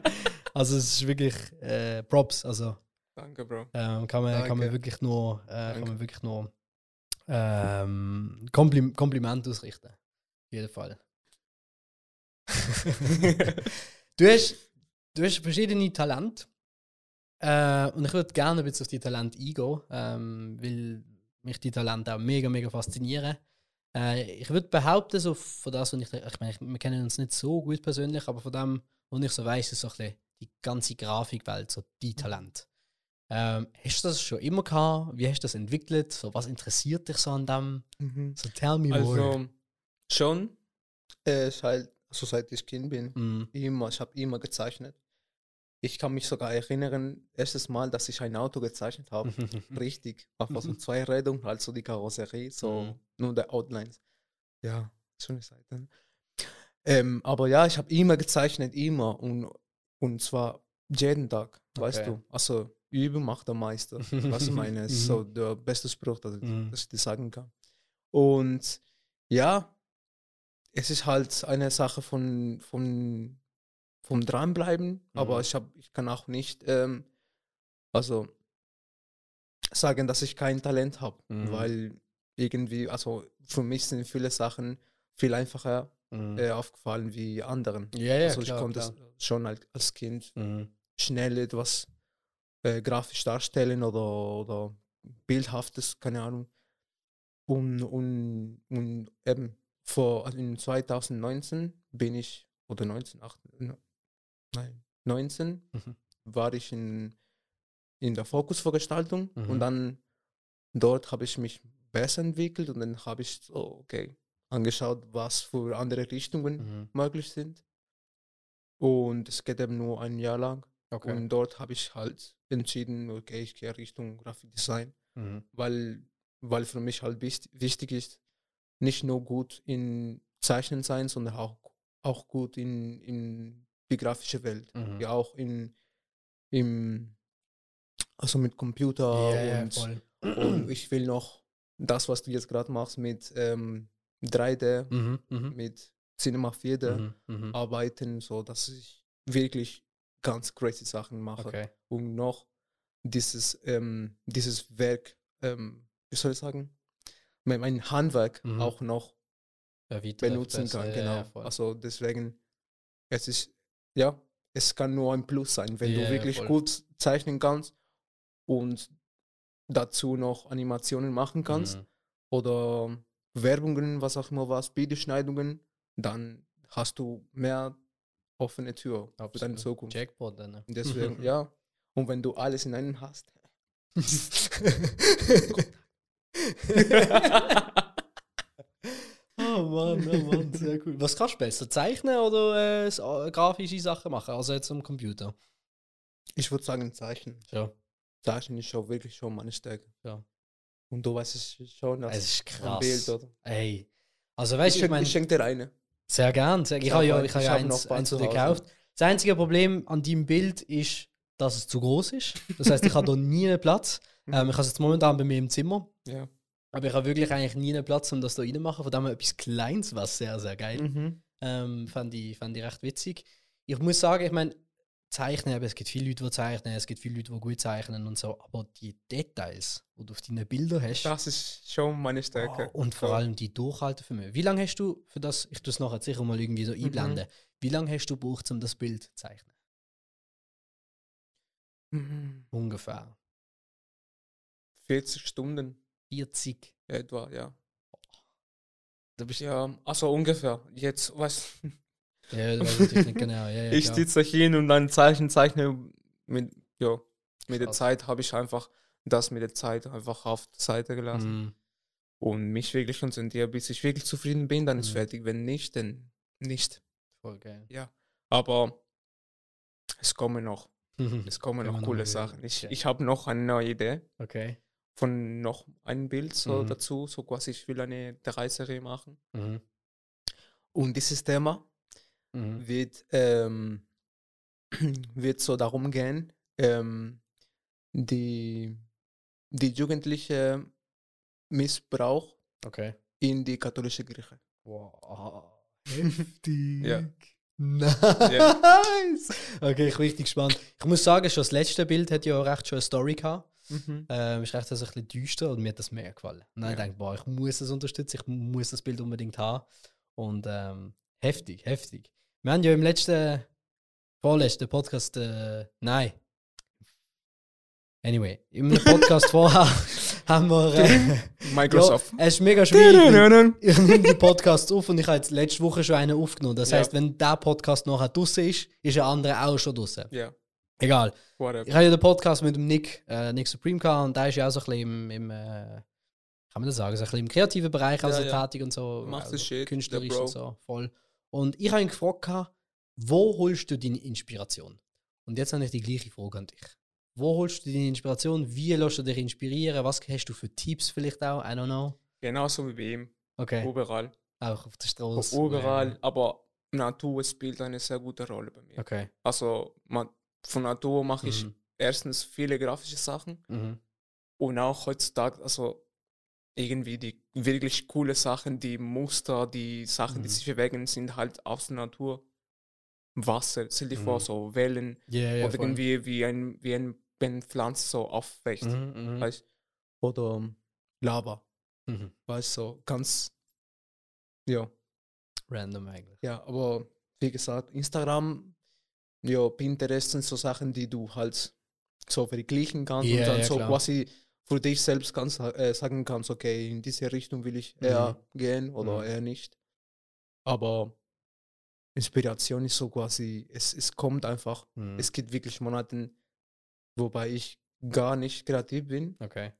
also es ist wirklich äh, Props. Also Danke, Bro. ähm, kann, man, kann man Danke. wirklich nur, äh, kann Danke. man wirklich nur ähm, Komplim Kompliment ausrichten. Auf jeden Fall. Du hast, du hast verschiedene Talente. Äh, und ich würde gerne ein bisschen auf die Talente eingehen, ähm, weil mich die Talente auch mega, mega faszinieren. Äh, ich würde behaupten, so von das, was ich, ich meine, wir kennen uns nicht so gut persönlich, aber von dem, was ich so weiß, ist so ein bisschen die ganze Grafikwelt, so die Talent. Ähm, hast du das schon immer gehabt? Wie hast du das entwickelt? So, was interessiert dich so an dem? Mhm. So, tell me more. Also, schon. Äh, seit, also seit ich Kind bin. Mm. Immer, ich habe immer gezeichnet. Ich kann mich sogar erinnern, erstes Mal, dass ich ein Auto gezeichnet habe. Richtig. Einfach so zwei Räder halt so die Karosserie, so Mhm. nur der Outlines. Ja, schöne Seiten. Ähm, aber ja, ich habe immer gezeichnet, immer. Und, und zwar jeden Tag, weißt Okay. du. Also, Üben macht der Meister. Was ich meine, ist so der beste Spruch, dass, Mhm. dass ich das sagen kann. Und ja, es ist halt eine Sache von, von, vom Dranbleiben, aber Mhm. ich, hab, ich kann auch nicht ähm, also sagen, dass ich kein Talent habe, Mhm. weil irgendwie, also für mich sind viele Sachen viel einfacher Mm. äh, aufgefallen wie anderen. Ja, ja, also klar, ich konnte klar. schon als Kind Mhm. schnell etwas äh, grafisch darstellen oder, oder bildhaftes, keine Ahnung. Und, und, und eben vor also in 2019 bin ich, oder 19, 18, nein, 19 Mhm. war ich in, in der Fokusvorgestaltung Mhm. und dann dort habe ich mich besser entwickelt und dann habe ich so, okay, angeschaut, was für andere Richtungen Mhm. möglich sind. Und es geht eben nur ein Jahr lang. Okay. Und dort habe ich halt entschieden, okay, ich gehe Richtung Grafikdesign, Mhm. weil, weil für mich halt wichtig ist, nicht nur gut in Zeichnen sein, sondern auch, auch gut in, in die grafische Welt. Mhm. Ja, auch in, im, also mit Computer Ja, ja, und, und ich will noch das, was du jetzt gerade machst mit ähm, 3D, Mhm. Mhm. mit Cinema 4D Mhm. Mhm. arbeiten, so dass ich wirklich ganz crazy Sachen mache Okay. und noch dieses, ähm, dieses Werk, ähm, wie soll ich sagen, mein, Handwerk auch noch Erweitern, benutzen kann. ja, Genau. ja, also deswegen, es ist, ja, es kann nur ein Plus sein, wenn ja, du wirklich voll. gut zeichnen kannst und dazu noch Animationen machen kannst Mhm. oder Werbungen, was auch immer was, Videoschneidungen, dann hast du mehr offene Tür für deine Absolut. Zukunft. Jackpot dann. ne? Deswegen, ja. Und wenn du alles in einem hast. Mann, oh Mann, sehr cool. Was kannst du besser? Zeichnen oder äh, äh, grafische Sachen machen? Also jetzt am Computer. ich würde sagen, Zeichnen. Ja. Zeichnen ist schon wirklich schon meine Stärke. Ja. Und du weißt es schon, dass Es ist krass. Bild, oder? Ey. Also weißt ich du, ich schenke meine, ich schenk dir eine. sehr gern. Sehr, ich habe hab ja, ich habe ich ja hab eins, eins von dir gekauft. Das einzige Problem an deinem Bild ist, dass es zu groß ist. Das heißt, ich habe da nie einen Platz. Ähm, ich habe es jetzt momentan bei mir im Zimmer. Ja. Aber ich habe wirklich eigentlich nie einen Platz, um das da reinmachen. Von dem her etwas Kleines, was sehr, sehr geil. Mhm. Ähm, fand, ich, fand ich recht witzig. Ich muss sagen, ich meine, zeichnen, eben, es gibt viele Leute, die zeichnen, es gibt viele Leute, die gut zeichnen und so, aber die Details, die du auf deinen Bildern hast, Das ist schon meine Stärke. oh, und vor Ja. allem die Durchhaltevermögen. Wie lange hast du für das, ich tue es nachher sicher mal irgendwie so Mhm. einblenden, wie lange hast du gebraucht, um das Bild zu zeichnen? Mhm. Ungefähr. 40 Stunden 40. etwa, ja. Du bist Ja, also ungefähr. Jetzt, was? Ja, das weiß ich natürlich nicht genau. Ja, ja, ich sitze hin und dann zeichne, zeichne mit, ja, mit der. Zeit habe ich einfach das mit der Zeit einfach auf die Seite gelassen Mhm. und mich wirklich konzentriert, bis ich wirklich zufrieden bin, dann ist Mhm. fertig. Wenn nicht, dann nicht. Voll geil. Ja, aber es kommen noch, es kommen noch coole. Sachen. Ich, ich habe noch eine neue Idee Okay. Von noch einem Bild so Mhm. dazu, so quasi ich will eine Dreiserie machen. Mhm. Und dieses Thema Mhm. wird, ähm, wird so darum gehen, ähm, die, die jugendliche Missbrauch Okay. in die katholische Kirche. Wow. Heftig. Ja. Nice. Okay, ich bin richtig gespannt. Ich muss sagen, schon das letzte Bild hat ja auch recht schon eine Story gehabt. Ähm, ist recht also ein bisschen düster und mir hat das mehr gefallen. Und dann Ja. denke ich, boah, ich muss das unterstützen, ich muss das Bild unbedingt haben. Und ähm, heftig, heftig. Wir haben ja im letzten, vorletzten Podcast, äh, nein. Anyway, im Podcast vorher haben wir. Äh, Microsoft. Ja, es ist mega schwierig. Ich nehme die Podcasts auf und ich habe jetzt letzte Woche schon einen aufgenommen. Das Ja. heißt, wenn der Podcast nachher draußen ist, ist der andere auch schon draußen. Ja, Egal. whatever. Ich habe ja den Podcast mit dem Nick, äh, Nick Supreme gehabt und der ist ja auch so ein bisschen im, im äh, kann man das sagen, so ein bisschen im kreativen Bereich also Ja, ja. tätig und so. Macht also Shit, Künstlerisch und so, voll. Und ich habe ihn gefragt, gehabt, wo holst du deine Inspiration? Und jetzt habe ich die gleiche Frage an dich. Wo holst du deine Inspiration? Wie lässt du dich inspirieren? Was hast du für Tipps vielleicht auch? I don't know. Genauso wie bei ihm. Okay. Überall. Auch auf der Straße. Überall. Aber Natur spielt eine sehr gute Rolle bei mir. Okay. Also man, von Natur mache ich Mhm. erstens viele grafische Sachen Mhm. und auch heutzutage, also irgendwie die wirklich coole Sachen, die Muster, die Sachen, die Mhm. sich bewegen, sind halt aus der Natur. Wasser, stell dir vor, Mhm. so Wellen Ja, ja, oder irgendwie wie ein, wie ein wenn Pflanze so aufwächst, Mhm, mhm. weißt Oder ähm, Lava, weißt du, so ganz, ja. Random eigentlich. Ja, aber wie gesagt, Instagram, ja, Pinterest sind so Sachen, die du halt so vergleichen kannst Ja, und dann ja, so klar. quasi für dich selbst kannst, äh, sagen kannst, okay, in diese Richtung will ich eher gehen oder Mhm. eher nicht. Aber Inspiration ist so quasi, es, es kommt einfach. Mhm. Es gibt wirklich Monate, wobei ich gar nicht kreativ bin. Okay.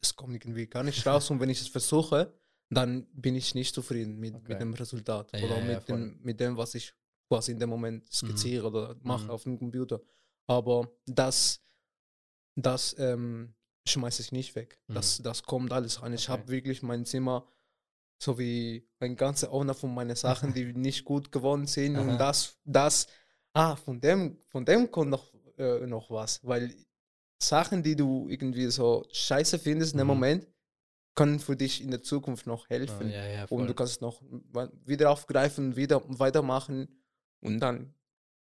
Es kommt irgendwie gar nicht raus und wenn ich es versuche, dann bin ich nicht zufrieden mit, Okay. mit dem Resultat Ja, oder ja, mit, voll. dem, mit dem, was ich quasi in dem Moment skizziere oder mache Mhm. auf dem Computer. Aber das, das ähm, schmeiße ich nicht weg. Das, das kommt alles rein. Ich Mhm. Okay. habe wirklich mein Zimmer so wie ein ganzer Ordner von meinen Sachen, die nicht gut geworden sind. Aha. Und das, das, ah, von dem, von dem kommt noch, äh, noch was. Weil Sachen, die du irgendwie so scheiße findest in dem Mhm. Moment, können für dich in der Zukunft noch Ah, helfen. ja, ja, Und du kannst noch wieder aufgreifen, wieder weitermachen und dann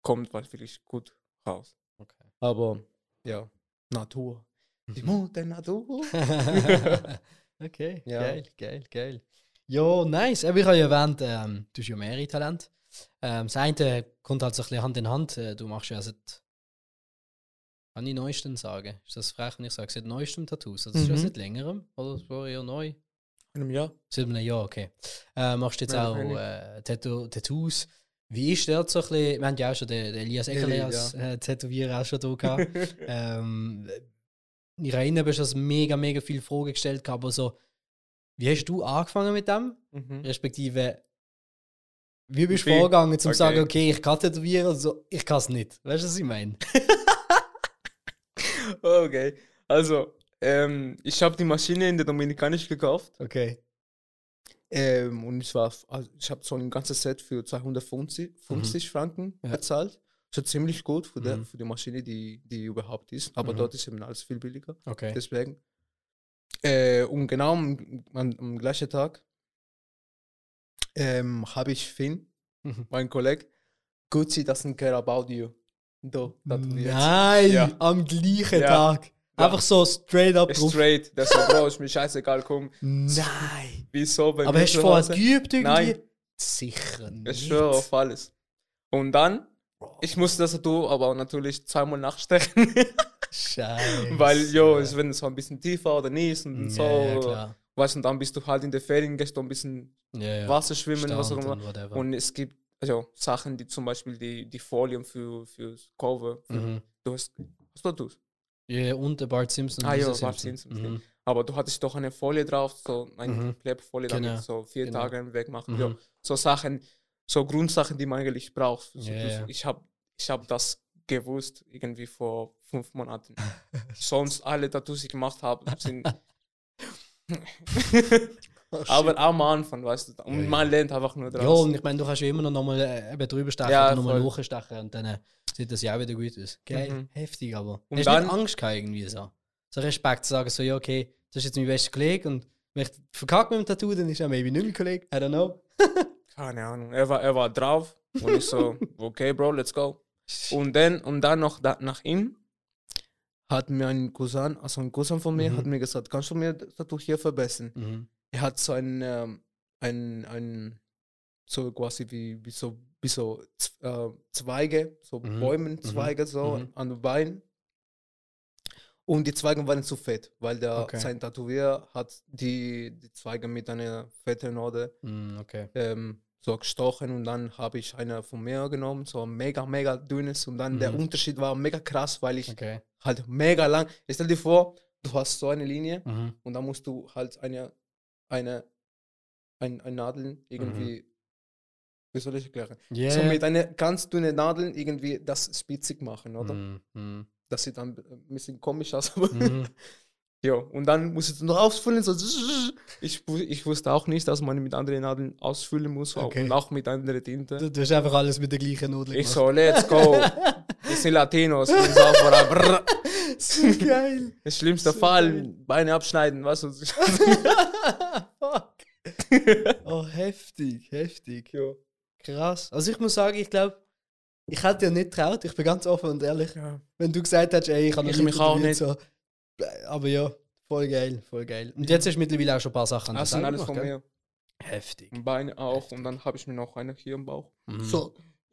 kommt was wirklich gut raus. Okay. Aber ja, Natur. Die Mhm. Mutter Natur. okay, Ja. geil, geil, geil. Ja, nice. Aber ich habe ja erwähnt, ähm, du hast ja mehrere Talente. Ähm, das eine kommt halt so ein bisschen Hand in Hand. Äh, Du machst ja seit, kann ich neuestem sagen? Ist das frech, wenn ich sage, seit neuestem Tattoos? Also das ist ja Mhm. seit längerem, oder? Das war ja neu. In einem Jahr. Seit einem Jahr, okay. Äh, machst jetzt oder auch äh, Tattoo Tattoos. Wie ist der so ein bisschen, wir haben ja auch schon den, den Elias Eckerle Eli, als äh, Tätowierer auch schon da gehabt. ähm, ich erinnere mich, dass mega, mega viele Fragen gestellt habe, aber so, wie hast du angefangen mit dem? Mhm. Respektive, wie bist du vorgegangen, zum Okay. sagen, okay, ich kann tätowieren, also ich kann es nicht. Weißt du, was ich meine? Okay, also ähm, ich habe die Maschine in der Dominikanisch gekauft Okay. Ähm, und ich war, also ich habe so ein ganzes Set für 250 50 Franken Ja. bezahlt. schon ziemlich gut für, der, Mhm. für die Maschine, die, die überhaupt ist. Aber Mhm. dort ist eben alles viel billiger. Okay. Deswegen. Äh, und genau am, am, am gleichen Tag ähm, habe ich Finn, Mhm. mein Kollege, Gucci doesn't care about you. Da, tätowiert. Nein, Ja. am gleichen Ja. Tag. Ja. Einfach so straight up drauf. Straight. Der so, Bro, ist mir scheißegal, komm. Nein. Wieso? Bei Aber mir hast du vorher geübt irgendwie? Nein. Sicher nicht. Ich schwöre auf alles. Und dann, ich musste das Tattoo aber natürlich zweimal nachstechen. Scheiße. Weil, jo, es wenn es so ein bisschen tiefer oder nicht und so. Ja, ja, klar. Weißt du, und dann bist du halt in der Ferien, gehst du ein bisschen Ja, ja. Wasser schwimmen, was auch immer. Und es gibt also, Sachen, die zum Beispiel die, die Folien für, für Cover. Für, Mhm. Du hast, hast du Tattoos? Ja, und der Bart Simpson. Ah, ja, Bart Simpson, Mhm. Aber du hattest doch eine Folie drauf, so eine Mhm. Klebfolie, Genau, damit so vier genau. Tage wegmachen. Mhm. Ja, so Sachen, so Grundsachen, die man eigentlich braucht. So, Ja, ja. Ich habe ich hab das gewusst, irgendwie vor fünf Monaten. Sonst alle Tattoos, die ich gemacht habe, sind. Aber am Anfang, weißt du, und Ja, ja. man lernt einfach nur Ja, draus. und ich meine, du kannst ja immer noch nochmal äh, drüber stechen Ja, oder nochmal voll. nachstechen und dann sieht das ja auch wieder gut aus. Geil, Mhm. heftig aber. Und hast dann- nicht Angst gehabt irgendwie so? So Respekt zu sagen, so ja okay, das ist jetzt mein bester Kollege und wenn ich verkacke mit dem Tattoo, dann ist er maybe nicht mein Kollege, I don't know. Keine Ahnung. Er war, er war drauf und ich so, okay, Bro, let's go. Und dann, und dann noch da, nach ihm hat mir ein Cousin, also ein Cousin von mir, Mhm. hat mir gesagt, kannst du mir das Tattoo hier verbessern? Mhm. Er hat so ein, ähm, ein, ein so quasi wie, wie so, wie so äh, Zweige, so Mhm. Bäumenzweige so Mhm. an den Beinen. Und die Zweige waren zu fett, weil der, Okay. sein Tätowierer hat die, die Zweige mit einer fetten Norde Mhm, okay. ähm, so gestochen und dann habe ich eine von mir genommen, so mega, mega dünnes und dann der Mhm. Unterschied war mega krass, weil ich Okay. halt mega lang, stell dir vor, du hast so eine Linie Mhm. und dann musst du halt eine, eine, ein, ein Nadeln irgendwie, wie soll ich erklären? Yeah. So mit einer ganz dünnen Nadel irgendwie das spitzig machen, oder? Mhm. Mhm. Das sieht dann ein bisschen komisch aus, aber Mhm. ja, und dann muss ich noch ausfüllen. So. Ich, ich wusste auch nicht, dass man mit anderen Nadeln ausfüllen muss Okay. und auch mit anderer Tinte. Du, du hast einfach alles mit der gleichen Nudel Ich so, let's go. Wir sind Latinos. wir sind brr. so geil. Das schlimmste So Fall, geil. Beine abschneiden, was? Oh, heftig, heftig. ja. Krass. Also ich muss sagen, ich glaube, ich hätte dir nicht traut, ich bin ganz offen und ehrlich. Ja. Wenn du gesagt hättest, ey, ich kann Ich mich auch nicht. So. Aber ja, voll geil, voll geil. Und jetzt hast du mittlerweile auch schon ein paar Sachen Das sind alles gemacht, von mir. Heftig. Beine auch und dann habe ich mir noch eine hier im Bauch. Mhm. So.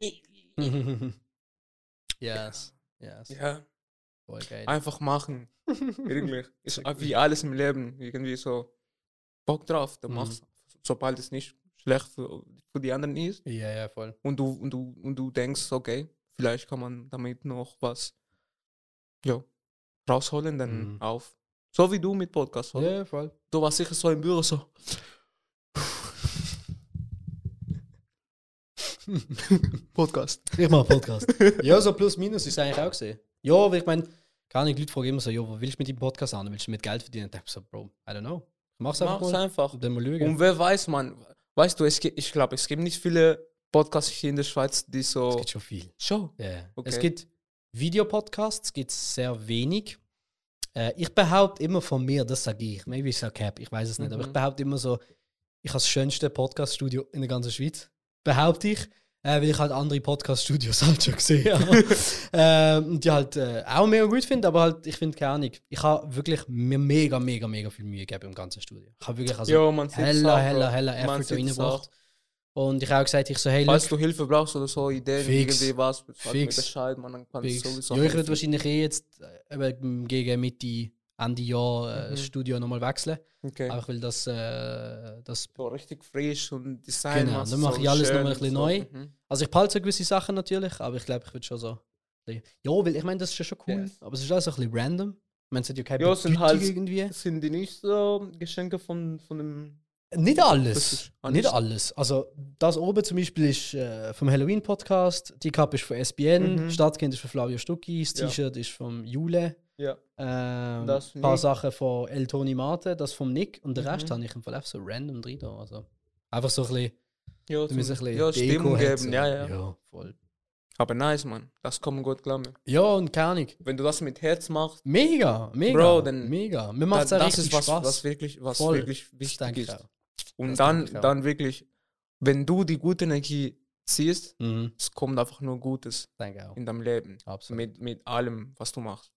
yes, yes. Ja, Voll geil. einfach machen. Wirklich. Ist wie alles im Leben. Irgendwie so Bock drauf. Dann Mhm. machst sobald es nicht schlecht für, für die anderen ist. Ja, ja, voll. und du, und du, und du denkst, okay, vielleicht kann man damit noch was ja, rausholen, dann Mhm. auf. So wie du mit Podcast, oder? Ja, voll. Du warst sicher so im Büro so. Podcast. Ich mache Podcast. ja, so plus minus ist eigentlich auch gesehen. Ja, aber ich meine, gar nicht, Leute fragen immer so, ja, wo willst du mit dem Podcast an? Willst du mit Geld verdienen? Ich denke so, Bro, I don't know. Mach's einfach Mach's mal. einfach. Dann mal. Und wer weiß, man, weißt du, es gibt, ich glaube, es gibt nicht viele Podcasts hier in der Schweiz, die es so. gibt schon viel. Schon. Ja. Okay. Es gibt Videopodcasts, gibt es sehr wenig. Äh, ich behaupte immer von mir, das sage ich, maybe ist es Cap, ich weiß es nicht, aber ich Mhm. behaupte immer so, ich habe das schönste Podcast-Studio in der ganzen Schweiz. Behaupte ich, äh, weil ich halt andere Podcast-Studios halt schon gesehen habe. und die halt äh, auch mega gut finde, aber halt, ich finde keine Ahnung. Ich habe wirklich mir mega, mega, mega viel Mühe gegeben im ganzen Studio. Ich habe wirklich also sieht's heller, auch, heller, heller Effort da reingebracht. Und ich habe auch gesagt, ich so, hey, Falls du Hilfe brauchst oder so, Ideen, Fix. irgendwie was, Fix. Bescheid, man, dann kann ich sowieso Ja, ich würde wahrscheinlich eh jetzt äh, eben gegen Mitte, Ende Jahr äh, Mhm. das Studio nochmal wechseln. Okay. Einfach weil das, äh, das. so richtig frisch und Design. Genau, dann mache so ich alles nochmal ein bisschen so. neu. Mhm. Also ich behalte so gewisse Sachen natürlich, aber ich glaube, ich würde schon so. Ja, weil ich meine, das ist ja schon cool, Yes. aber es ist alles ein bisschen random. Ich meine, es hat ja keine Ja, sind halt- irgendwie. Sind die nicht so Geschenke von, von dem. Nicht alles. ah, Nicht alles. Also, das oben zum Beispiel ist äh, vom Halloween-Podcast, die Cup ist von SBN, Mhm. Stadtkind ist von Flavio Stucki, das Ja. T-Shirt ist vom Jule. Ja. Ähm, Das ein paar Nick. Sachen von El Toni Mate, das vom Nick und den Mhm. Rest habe ich im Fall einfach so random drin. da. Also, einfach so ein bisschen, Ja, es ein zum- bisschen ja Stimmung geben, so. ja, ja. Ja, voll. Aber nice, Mann. Das kommt gut klar. Mit. Ja, und keine Ahnung. Wenn du das mit Herz machst, Mega, mega. Bro, dann- mega. Mir da, macht es ja das richtig ist was, Spaß. was wirklich, was Voll. wirklich wichtig ist. auch. Und Das dann, dann wirklich, wenn du die gute Energie ziehst, Mhm. es kommt einfach nur Gutes Denke auch. in deinem Leben. Absolut. Mit, mit allem, was du machst.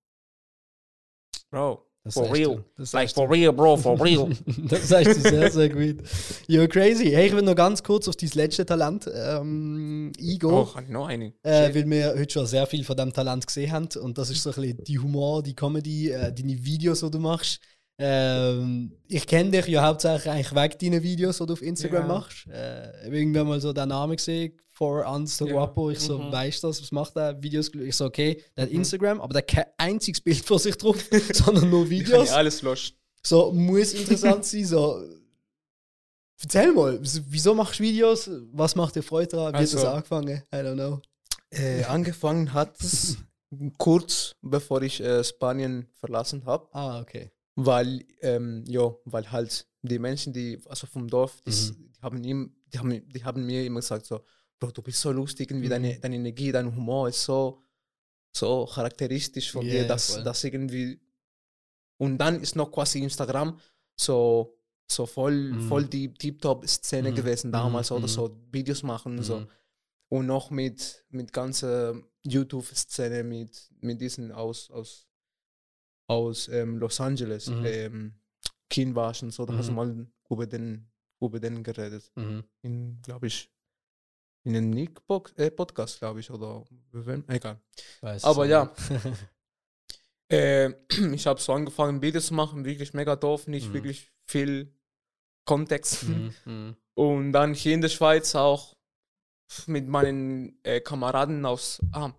Bro, Das for real. Das Like for real, bro, for real. das sagst du sehr, sehr gut. Ja, crazy. Hey, ich will noch ganz kurz auf dein letzte Talent ähm, eingehen. oh, ich noch eine. Äh, weil wir heute schon sehr viel von diesem Talent gesehen haben. Und das ist so ein bisschen die Humor, die Comedy, äh, deine Videos, die du machst. Ähm, ich kenne dich ja hauptsächlich eigentlich wegen deinen Videos, die du auf Instagram Ja. machst. Äh, ich habe irgendwann mal so den Namen gesehen, For Ans so Ja. Guapo. Ich so, Mhm. weißt du das, was macht der? Videos, ich so, okay, der hat Mhm. Instagram, aber der hat kein einziges Bild von sich drauf, sondern nur Ich kann Videos. ja alles löschen. So, muss interessant sein. So, erzähl mal, wieso machst du Videos? Was macht dir Freude daran? Wie hat das Also- angefangen? I don't know. Äh, angefangen hat es kurz bevor ich äh, Spanien verlassen habe, Ah, okay. weil ähm, ja, weil halt die Menschen, die also vom Dorf, die, Mhm. die haben ihm, die haben, die haben mir immer gesagt so, Bro, du bist so lustig, irgendwie Mhm. deine, deine Energie, dein Humor ist so so charakteristisch von Ja, dir, dass voll. das irgendwie und dann ist noch quasi Instagram so so voll Mhm. voll die Tip-Top Szene Mhm. gewesen damals Mhm. oder Mhm. so Videos machen und so Mhm. und noch mit, mit ganzer YouTube-Szene, mit, mit diesen aus, aus, aus ähm, Los Angeles, Mhm. ähm, Kinwaschen, so, da hast du mal über den, über den geredet. In, glaube ich, in einem Nick-Podcast, glaube ich, oder wenn, egal. Weiß Aber ja. Äh, ich habe so angefangen, Videos zu machen, wirklich mega doof, nicht Mhm. wirklich viel Kontext. Mhm. Mhm. Und dann hier in der Schweiz auch mit meinen äh, Kameraden aus, ah,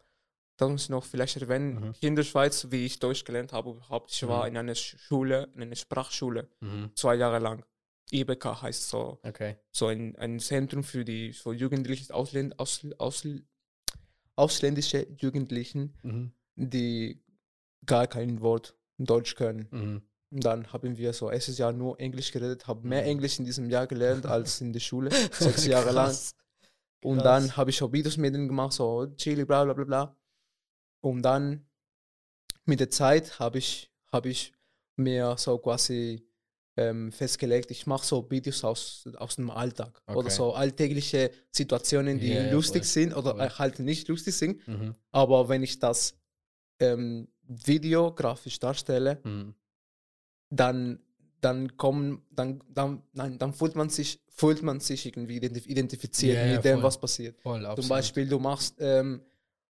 das muss ich noch vielleicht erwähnen, Mhm. hier in der Schweiz, wie ich Deutsch gelernt habe überhaupt, ich war Mhm. in einer Schule, in einer Sprachschule, Mhm. zwei Jahre lang. IBK heißt so, Okay. so ein, ein Zentrum für die für Jugendliche, Ausländ, aus, aus, ausländische Jugendlichen, Mhm. die gar kein Wort Deutsch können. Mhm. Dann haben wir so erstes Jahr nur Englisch geredet, habe mehr Mhm. Englisch in diesem Jahr gelernt als in der Schule, sechs Jahre lang. Und Krass. dann habe ich auch Videos mit denen gemacht, so Chili, bla bla bla bla. Und dann mit der Zeit habe ich, habe ich mir so quasi ähm, festgelegt, ich mache so Videos aus, aus dem Alltag oder Okay. so alltägliche Situationen, die ja, lustig voll, sind oder voll. äh, halt nicht lustig sind. Mhm. Aber wenn ich das ähm, Video grafisch darstelle, Mhm. dann, dann kommen, dann, dann, nein, dann fühlt man sich, fühlt man sich irgendwie identif identifiziert ja, mit dem, voll. was passiert. Zum Beispiel, du machst ähm,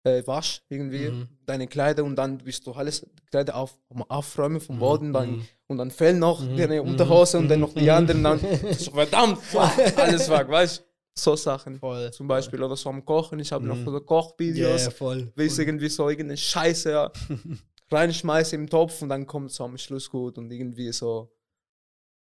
äh, Wasch irgendwie, Mhm. deine Kleider und dann bist du alles Kleider auf, aufräumen vom Mhm, Boden dann, mhm. und dann fällt noch Mhm, deine mhm, Unterhose und dann noch die anderen, dann so, verdammt, alles weg, weißt du? So Sachen. Voll. Zum Beispiel, oder so am Kochen, ich habe noch so Ja, Kochvideos, ja, voll. will ich voll. irgendwie so irgendeine Scheiße ja, reinschmeiße im Topf und dann kommt so am Schluss gut und irgendwie so,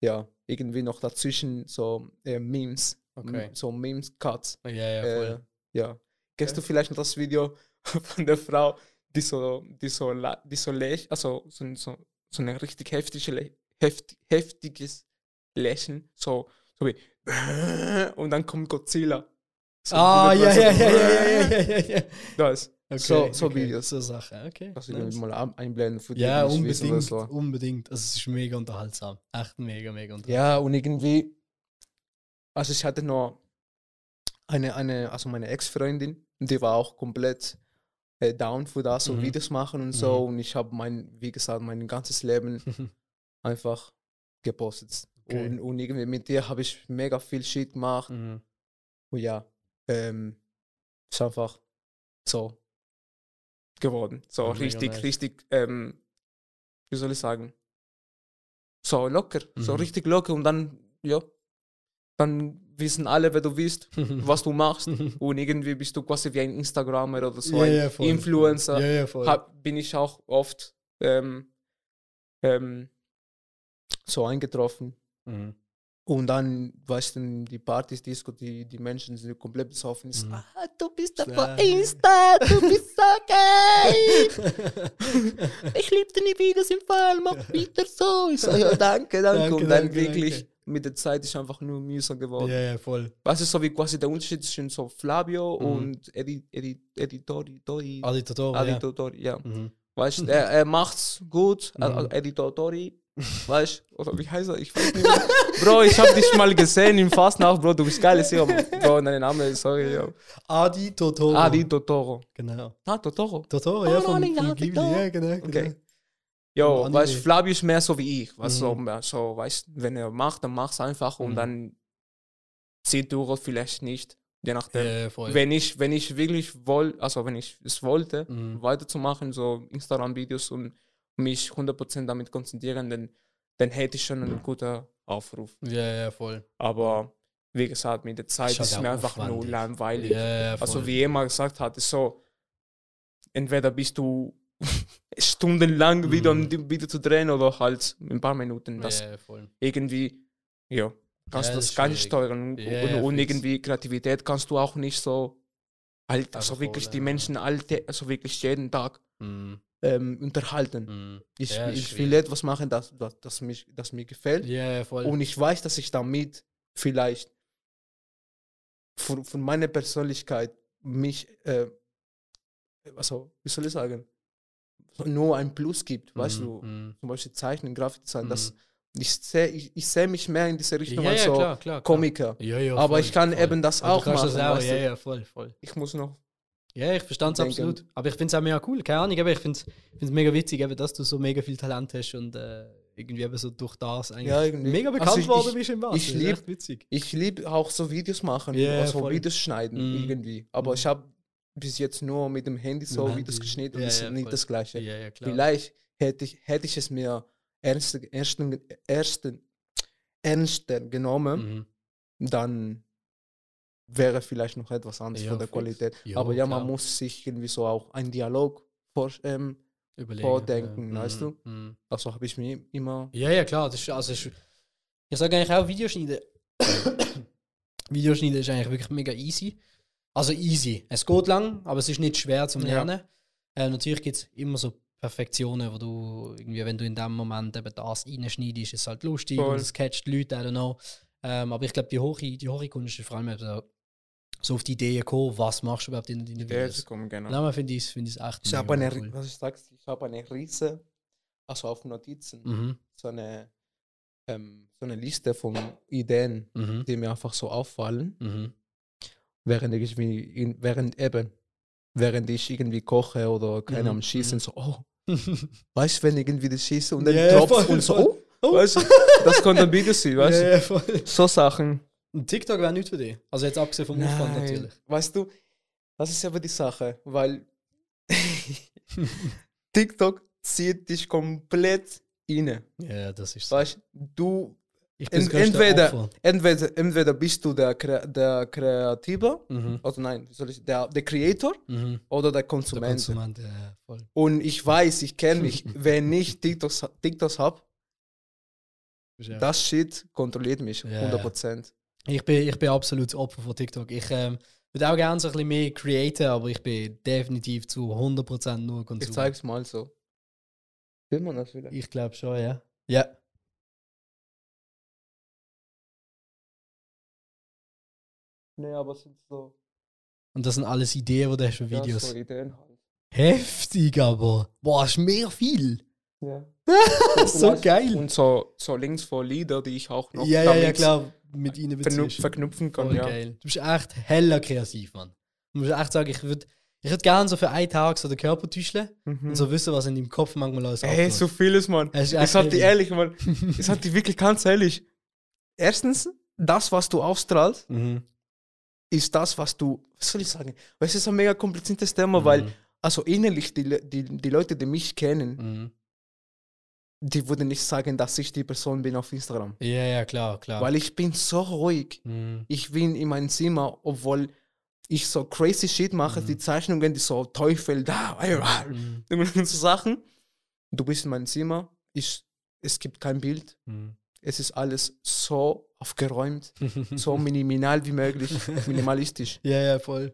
ja, irgendwie noch dazwischen so äh, Memes, Okay. So Memes-Cuts. Ja, ja, Äh, voll. ja. Kennst du vielleicht noch das Video von der Frau, die so, die so, die so lächelt, also so, so, so ein richtig heftige, heft, heftiges Lächeln, so, so wie und dann kommt Godzilla. So ah, ja, ja, ja, ja, ja, ja, ja, ja. Das. Okay, so, so okay. Videos. So Sachen, okay. Das ich nice. mal einblenden für die, Ja, unbedingt, so. unbedingt. Also es ist mega unterhaltsam. Echt mega, mega unterhaltsam. Ja, und irgendwie, also ich hatte noch eine, eine also meine Ex-Freundin, die war auch komplett äh, down für das, so Mhm. Videos machen und so. Mhm. Und ich habe mein, wie gesagt, mein ganzes Leben einfach gepostet. Okay. Und, und irgendwie mit dir habe ich mega viel Shit gemacht. Mhm. Und ja, ähm, ist einfach so geworden. So mega richtig, nice. richtig, ähm, wie soll ich sagen? So locker, so Mhm. richtig locker und dann, ja, dann wissen alle, wer du bist, was du machst und irgendwie bist du quasi wie ein Instagrammer oder so Ja, ein ja, voll, Influencer. Ja. Hab, bin ich auch oft ähm, ähm, so eingetroffen. Mhm. Und dann, weißt du, die Partys, Disco, die, die Menschen sind komplett besoffen. Mhm. ah, du bist Ja. von Insta, du bist so geil. ich liebe deine Videos im Fall, mach wieder so. Ich so, ja, danke, danke. Danke, und dann danke, wirklich, danke. Mit der Zeit ist einfach nur mühsam geworden. Ja, ja, voll. Was ist so wie quasi der Unterschied zwischen so Flavio Mhm. und Edi, Edi, Editori, Tori, Aditator, ja. Ja. Mhm. Weißt du, er, er macht's gut, Mhm. also Editori, weißt du, oder wie heißt er? Ich weiß nicht mehr. Bro, ich hab dich mal gesehen im Fastnacht, Bro, du bist geil, Sicher. Bro, dein Name ist, sorry, ja. Adi Totoro. Adi Totoro. Genau. Ah, Totoro. Totoro, ja, nein, vom ja, Ghibli, ja, genau. genau. Okay. Jo, weißt du, Flavio ist mehr so wie ich. Weißt, du, Mhm. so, so, weißt, wenn er macht, dann mach's einfach und Mhm. dann zieht durch, vielleicht nicht. Je nachdem. Ja. Wenn ich, wenn ich wirklich woll, also wenn ich es wollte, Mhm. weiterzumachen, so Instagram-Videos und mich 100% damit konzentrieren, dann, dann hätte ich schon einen guten Aufruf. Ja, ja, voll. Aber wie gesagt, mit der Zeit Ist halt es auch mir einfach nur langweilig. Ja, ja. Also wie jemand gesagt hat, ist so, entweder bist du stundenlang wieder, Mhm. um wieder zu drehen oder halt ein paar Minuten. Das ja, irgendwie, ja, kannst Ja, du das gar nicht steuern. Ja, und, und irgendwie Kreativität kannst du auch nicht so, halt, also wirklich voll, die. Menschen alte, also wirklich jeden Tag Mhm. ähm, unterhalten. Mhm. Ich, ich will etwas machen, das, das, das, mich, das mir gefällt. Und ich weiß, dass ich damit vielleicht von, von meiner Persönlichkeit mich, äh, also, wie soll ich sagen, nur ein Plus gibt. Weißt Mhm, du, mhm. zum Beispiel Zeichnen, Grafikdesign, das, Mhm. ich sehe ich, ich seh mich mehr in diese Richtung ja, als ja, so klar, klar. Komiker. Ja, ja, Aber voll, ich kann voll. eben das Aber auch machen. Das auch, weißt ja, du. ja, voll, voll. Ich muss noch. Ja, ich verstand es absolut. Aber ich finde es auch mega cool. Keine Ahnung, aber ich finde es mega witzig, eben, dass du so mega viel Talent hast und äh, irgendwie eben so durch das eigentlich Ja, mega bekannt Also ich- worden ich- bist im Wasser. ich ist lieb- liebe auch so Videos machen, Ja, also voll. Videos schneiden Mhm. irgendwie. Aber Mhm. ich habe bis jetzt nur mit dem Handy so Videos Handy. geschnitten und Ja, das ja, ist nicht voll. das Gleiche. Ja. Vielleicht hätte ich, hätte ich es mir ernst, ersten, ersten, ernster genommen, Mhm. dann wäre vielleicht noch etwas anderes von der fix. Qualität. Aber ja, man klar. muss sich irgendwie so auch einen Dialog vor, ähm, Überlegen. vordenken, ja. weißt Mhm, mhm. also habe ich mir immer. Ja, ja, klar. Das ist, also ist, ich sage eigentlich auch, Videoschneiden. Videoschneiden ist eigentlich wirklich mega easy. Also easy. Es geht lang, aber es ist nicht schwer zum Ja. Lernen. Äh, natürlich gibt es immer so Perfektionen, wo du irgendwie, wenn du in dem Moment eben das reinschneidest, ist es halt lustig Voll. und es catcht Leute, I don't know. Ähm, aber ich glaube, die hohe, die hohe Kunst ist vor allem so, so auf die Idee gekommen, was machst du überhaupt in deinen Ja, Videos. kommen genau. Genau, finde ich es find echt Ich habe eine, cool. was ich sagst, ich habe eine Riese, also auf Notizen, Mhm, so eine, ähm, so eine Liste von Ideen, mhm, die mir einfach so auffallen, mhm. Während ich irgendwie, in, während eben, während ich irgendwie koche oder keine Mhm, am Schießen, mhm. so, oh, weißt du, wenn ich irgendwie das schieße und dann tropft voll, und so, voll. oh, weißt du, das konnte ein Video sein, weißt du, voll. so Sachen. Und TikTok wäre nicht für dich. Also jetzt abgesehen vom Aufwand natürlich. Weißt du, das ist aber die Sache, weil TikTok zieht dich komplett rein. Ja, das ist so. Weißt du, ent, entweder, Opfer. entweder, entweder bist du der, der Kreative, Mhm. also nein, ich, der, der Creator Mhm. oder der Der Konsument. Konsument, ja, voll. Und ich weiß, ich kenne mich, wenn ich TikToks, TikToks habe, Ja. das Shit kontrolliert mich, Ja. 100%. Ich, bin, ich bin absolut Opfer von TikTok. Ich ähm, würde auch gerne so ein bisschen mehr createn, aber ich bin definitiv zu 100% nur Konsum. Ich zeig's mal so. Will man das wieder? Ich glaube schon, ja. Ja. Nee, aber es sind so, Und das sind alles Ideen, die du hast für ja, Videos. so Ideen halt. Heftig aber. Boah, ist mehr viel. Ja. so geil. Und so, so Links vor Lieder, die ich auch noch Ja, ja, ja, klar. Mit ihnen verknüp beziehst. verknüpfen kann. Voll Ja. geil. Du bist echt heller kreativ, Mann. Ich muss echt sagen, ich würde ich würd gerne so für einen Tag so den Körper täuscheln Mhm. und so wissen, was in deinem Kopf manchmal alles Ey, abgeht. so vieles, Mann. Es dir heavy. ehrlich, Mann. Ich sag dir wirklich ganz ehrlich. Erstens, das, was du ausstrahlst, Mhm. Ist das, was du, was soll ich sagen? Weil es ist ein mega kompliziertes Thema, weil, Mhm. also innerlich, die, die, die Leute, die mich kennen, Mhm. die würden nicht sagen, dass ich die Person bin auf Instagram. Ja, ja, klar, klar. Weil ich bin so ruhig. Mhm. Ich bin in meinem Zimmer, obwohl ich so crazy shit mache, Mhm. die Zeichnungen, die so Teufel da, Mhm. und so Sachen. Du bist in meinem Zimmer, ich, es gibt kein Bild, Mhm. Es ist alles so aufgeräumt, so minimal wie möglich, minimalistisch. ja, ja, voll.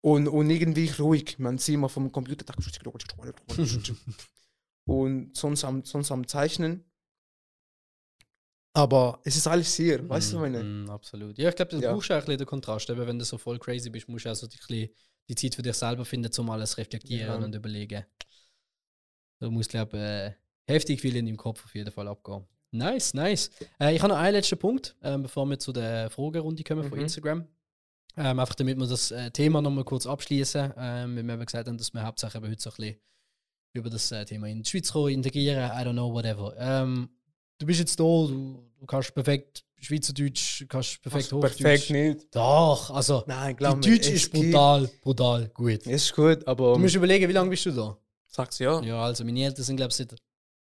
Und, und irgendwie ruhig, mein Zimmer vom Computer. und sonst am, sonst am Zeichnen. Aber es ist alles hier, weißt du, meine? Mm, absolut. Ja, ich glaube, das Ja. brauchst du auch ein bisschen den Kontrast. Eben, wenn du so voll crazy bist, musst du also die, die Zeit für dich selber finden, um alles reflektieren Ja. und überlegen. Da muss, glaube ich, äh, heftig viel in deinem Kopf auf jeden Fall abgehen. Nice, nice. Äh, ich habe noch einen letzten Punkt, ähm, bevor wir zu der Fragerunde kommen von Mhm. Instagram. Ähm, einfach damit wir das äh, Thema nochmal kurz abschließen. Ähm, wir eben gesagt haben, dass wir hauptsächlich heute so ein bisschen über das äh, Thema in die Schweiz kommen, integrieren, I don't know, whatever. Ähm, du bist jetzt da, du, du kannst perfekt Schweizerdeutsch, kannst perfekt Also Hochdeutsch. perfekt nicht. Doch, also Nein, die glaub mir. Deutsch ist gibt- brutal, brutal gut. Ist gut, aber. Du musst überlegen, wie lange bist du da? sagst ja. Ja, also meine Eltern sind, glaube ich, seit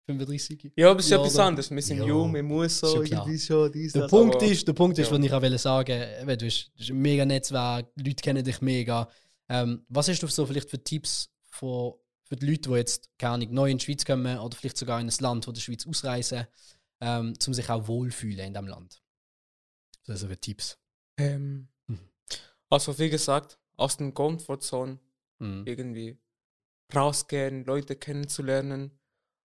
35. Ja, aber es ist Ja, etwas anderes. Wir sind Ja, jung, man muss so klar. irgendwie schon dies, Der das, Punkt ist, der Punkt ist, ja. was ich auch wollte sagen, du hast, du hast ein mega Netzwerk, die Leute kennen dich mega. Ähm, was hast du so vielleicht für Tipps für, für die Leute, die jetzt keine Ahnung, neu in die Schweiz kommen oder vielleicht sogar in ein Land, wo der Schweiz ausreisen, ähm, um sich auch wohlfühlen in diesem Land? Also für Tipps. Ähm, Mhm. also, wie gesagt, aus dem Comfortzone Mhm. irgendwie rausgehen, Leute kennenzulernen,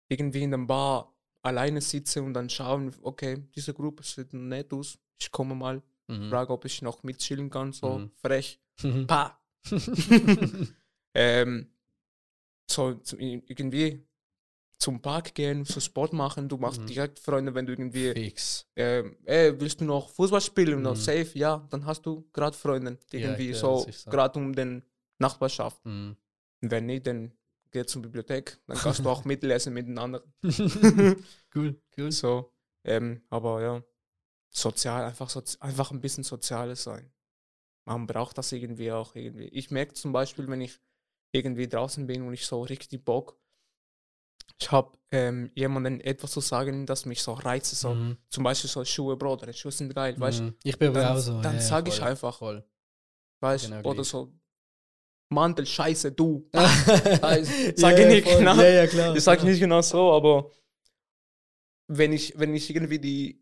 irgendwie in der Bar alleine sitzen und dann schauen, okay, diese Gruppe sieht nett aus, ich komme mal, Mhm. frage, ob ich noch mitchillen kann, so Mhm. frech, Mhm. pa. ähm, so irgendwie zum Park gehen, so Sport machen, du machst Mhm. direkt Freunde, wenn du irgendwie, Fix. ähm, ey, willst du noch Fußball spielen? Mhm. noch safe, ja, dann hast du gerade Freunde, Ja, irgendwie klar, so, so. gerade um den Nachbarschaft. Mhm. Wenn nicht, dann geh zur Bibliothek, dann kannst du auch mitlesen mit den anderen. cool, cool. so, ähm, aber ja, sozial, einfach, sozi einfach ein bisschen soziales sein. Man braucht das irgendwie auch irgendwie. Ich merke zum Beispiel, wenn ich irgendwie draußen bin und ich so richtig Bock, ich habe ähm, jemanden etwas zu sagen, das mich so reizt, so Mhm. zum Beispiel so Schuhe, Bro, deine Schuhe sind geil, weißt du? Mhm. Ich bin aber Dann- auch so. dann ja, sag ich einfach. Voll. Weißt Genau oder gleich. so Mantel, Scheiße, du. sag ich nicht genau. Ja, ja, klar. Ich sage nicht genau so, aber wenn ich, wenn ich irgendwie die,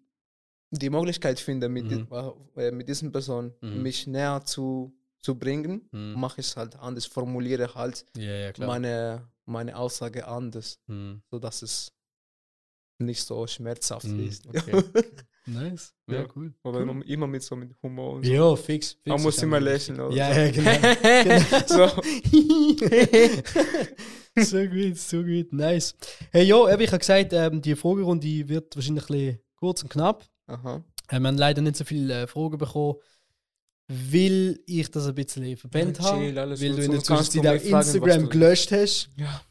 die Möglichkeit finde, mit, Mhm. die, äh, mit diesen Personen Mhm. mich näher zu, zu bringen, Mhm. mache ich es halt anders, formuliere halt Ja, meine, meine Aussage anders, Mhm. sodass es nicht so schmerzhaft Mhm, ist. okay. Nice. Ja, Ja. cool. Aber cool. immer, mit so mit Humor und so. Ja, fix. fix Man muss immer lächeln. Oder Ja, so. ja, genau. so. so gut, so gut. Nice. Hey, eben, ich habe gesagt, ähm, die Fragerunde wird wahrscheinlich ein bisschen kurz und knapp. Aha. Äh, wir haben leider nicht so viele äh, Fragen bekommen, weil ich das ein bisschen verbannt habe. chill, weil du in der Zwischenzeit auch Instagram gelöscht hast. Ja.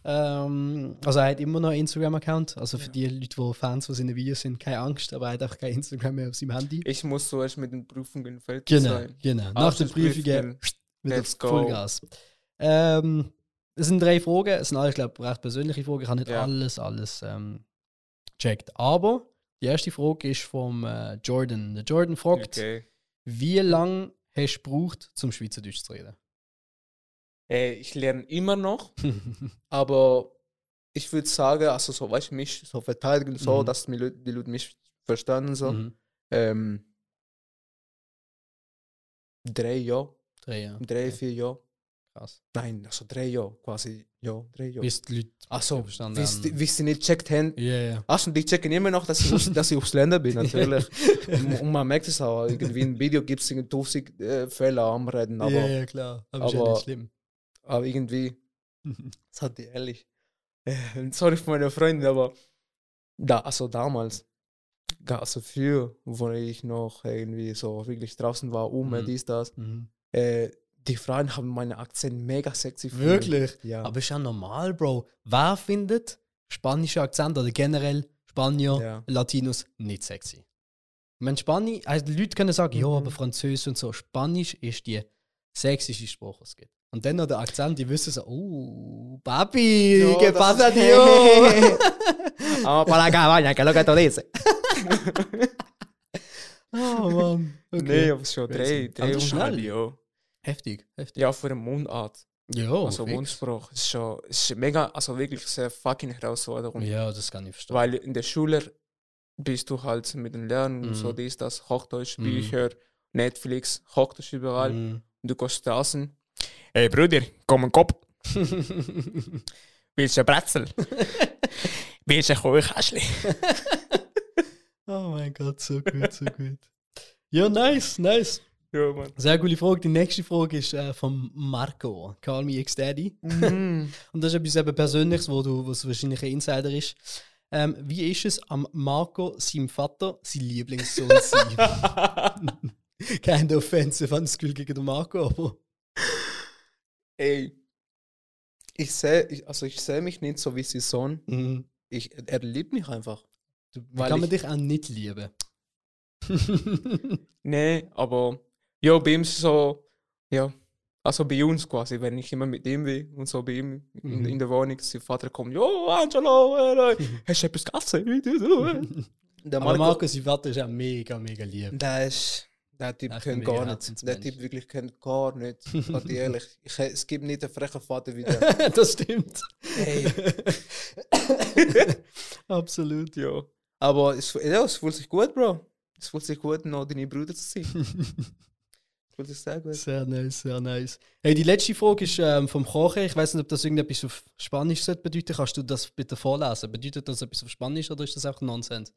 Ähm, also er hat immer noch einen Instagram-Account. Also für Ja. die Leute, die Fans von seinen Videos sind, keine Angst, aber er hat auch kein Instagram mehr auf seinem Handy. Ich muss zuerst mit den Prüfungen fertig Genau, sein. genau. Nach den Prüfungen wieder. Vollgas. Ähm, es sind drei Fragen. Es sind alle, ich glaube, recht persönliche Fragen. Ich habe nicht Ja. alles, alles ähm, checkt. Aber die erste Frage ist vom äh, Jordan. Der Jordan fragt, Okay. wie lange hast du gebraucht, zum Schweizerdeutsch zu reden? Äh, ich lerne immer noch, aber ich würde sagen, also so, weißt du, mich so verteidigen, so, Mhm. dass die Leute, die Leute mich verstanden, so. Mhm. Ähm, drei Jahre, Drei Jahre. drei, Okay, vier Jahre. Krass. Nein, also drei Jahre, quasi, ja, drei Jahre. Bis die Leute Achso, verstanden wie haben. sie- wie sie nicht checkt haben. Ja, ja. Achso, die checken immer noch, dass ich, dass ich aufs Länder bin, natürlich. und, und man merkt es auch, irgendwie im Video gibt es 1000 äh, Fälle am Reden, aber, ja, ja, klar. Aber, ist ja aber- nicht schlimm. aber irgendwie, sag dir ehrlich, äh, sorry für meine Freunde, aber da, also damals, also früher, wo ich noch irgendwie so wirklich draußen war, um Mhm. dies, das, Mhm. äh, die Frauen haben meinen Akzent mega sexy gefunden. Wirklich? Ja. Aber ist ja normal, Bro. Wer findet spanische Akzent oder generell Spanier, Ja. Latinos nicht sexy? Wenn Spanisch, also die Leute können sagen, ja, Mhm. aber Französisch und so. Spanisch ist die sexyste Sprache, es gibt. Und dann noch der Akzent, die wissen so, oh, Papi, No, ¿qué pasa, tío? Vamos para la cabaña, que lo que tú dices. oh, Mann. Okay. Nee, aber schon drei, Aber drei und schnell. ja. Heftig, heftig. Ja, für eine Mundart. Ja, also fix. Mundspruch ist schon ist mega, also wirklich sehr fucking Herausforderung. Ja, das kann ich verstehen. Weil in der Schule bist du halt mit dem Lernen und so dies, das, Hochdeutsch, Mhm. Bücher, Netflix, Hochdeutsch überall. Und du gehst draußen. Hey Bruder, komm in den Kopf. Willst du ein Brezel? Willst du ein Kuchenkästchen? oh mein Gott, so gut, so gut. Ja, nice, nice. Ja, Mann. Sehr coole Frage. Die nächste Frage ist äh, von Marco. Call me X-Daddy. Mhm. Und das ist etwas eben Persönliches, wo du, was wahrscheinlich ein Insider ist. Ähm, wie ist es, am Marco, seinem Vater, sein Lieblingssohn zu sein? Keine Offensive an das Gefühl gegen den Marco, aber. Ey, ich sehe, ich, also ich sehe mich nicht so wie sein Sohn. Mhm. Ich, er liebt mich einfach. Du, Weil kann man ich- dich auch nicht lieben? Nee, aber ja, bei ihm ist es so, ja, also bei uns quasi, wenn ich immer mit ihm bin und so bei ihm in, Mhm. in der Wohnung, sein Vater kommt, jo, Angelo, äh, äh, hast du etwas gegessen? Der aber Marco, Marco, sein Vater ist auch mega, mega lieb. der ist, der Typ ist kennt gar nicht. Der Typ wirklich kennt gar nicht. Ich sag dir ehrlich, ich, es gibt nicht einen frechen Vater wie der. das stimmt. Hey. Absolut. ja. Aber es, ja, es fühlt sich gut, Bro. Es fühlt sich gut, noch deine Brüder zu sein. Sich sehr gut. Sehr nice, sehr nice. Hey, die letzte Frage ist ähm, vom Kochen. Ich weiß nicht, ob das irgendetwas auf Spanisch sollte bedeuten. Kannst du das bitte vorlesen? Bedeutet das etwas auf Spanisch oder ist das auch Nonsens?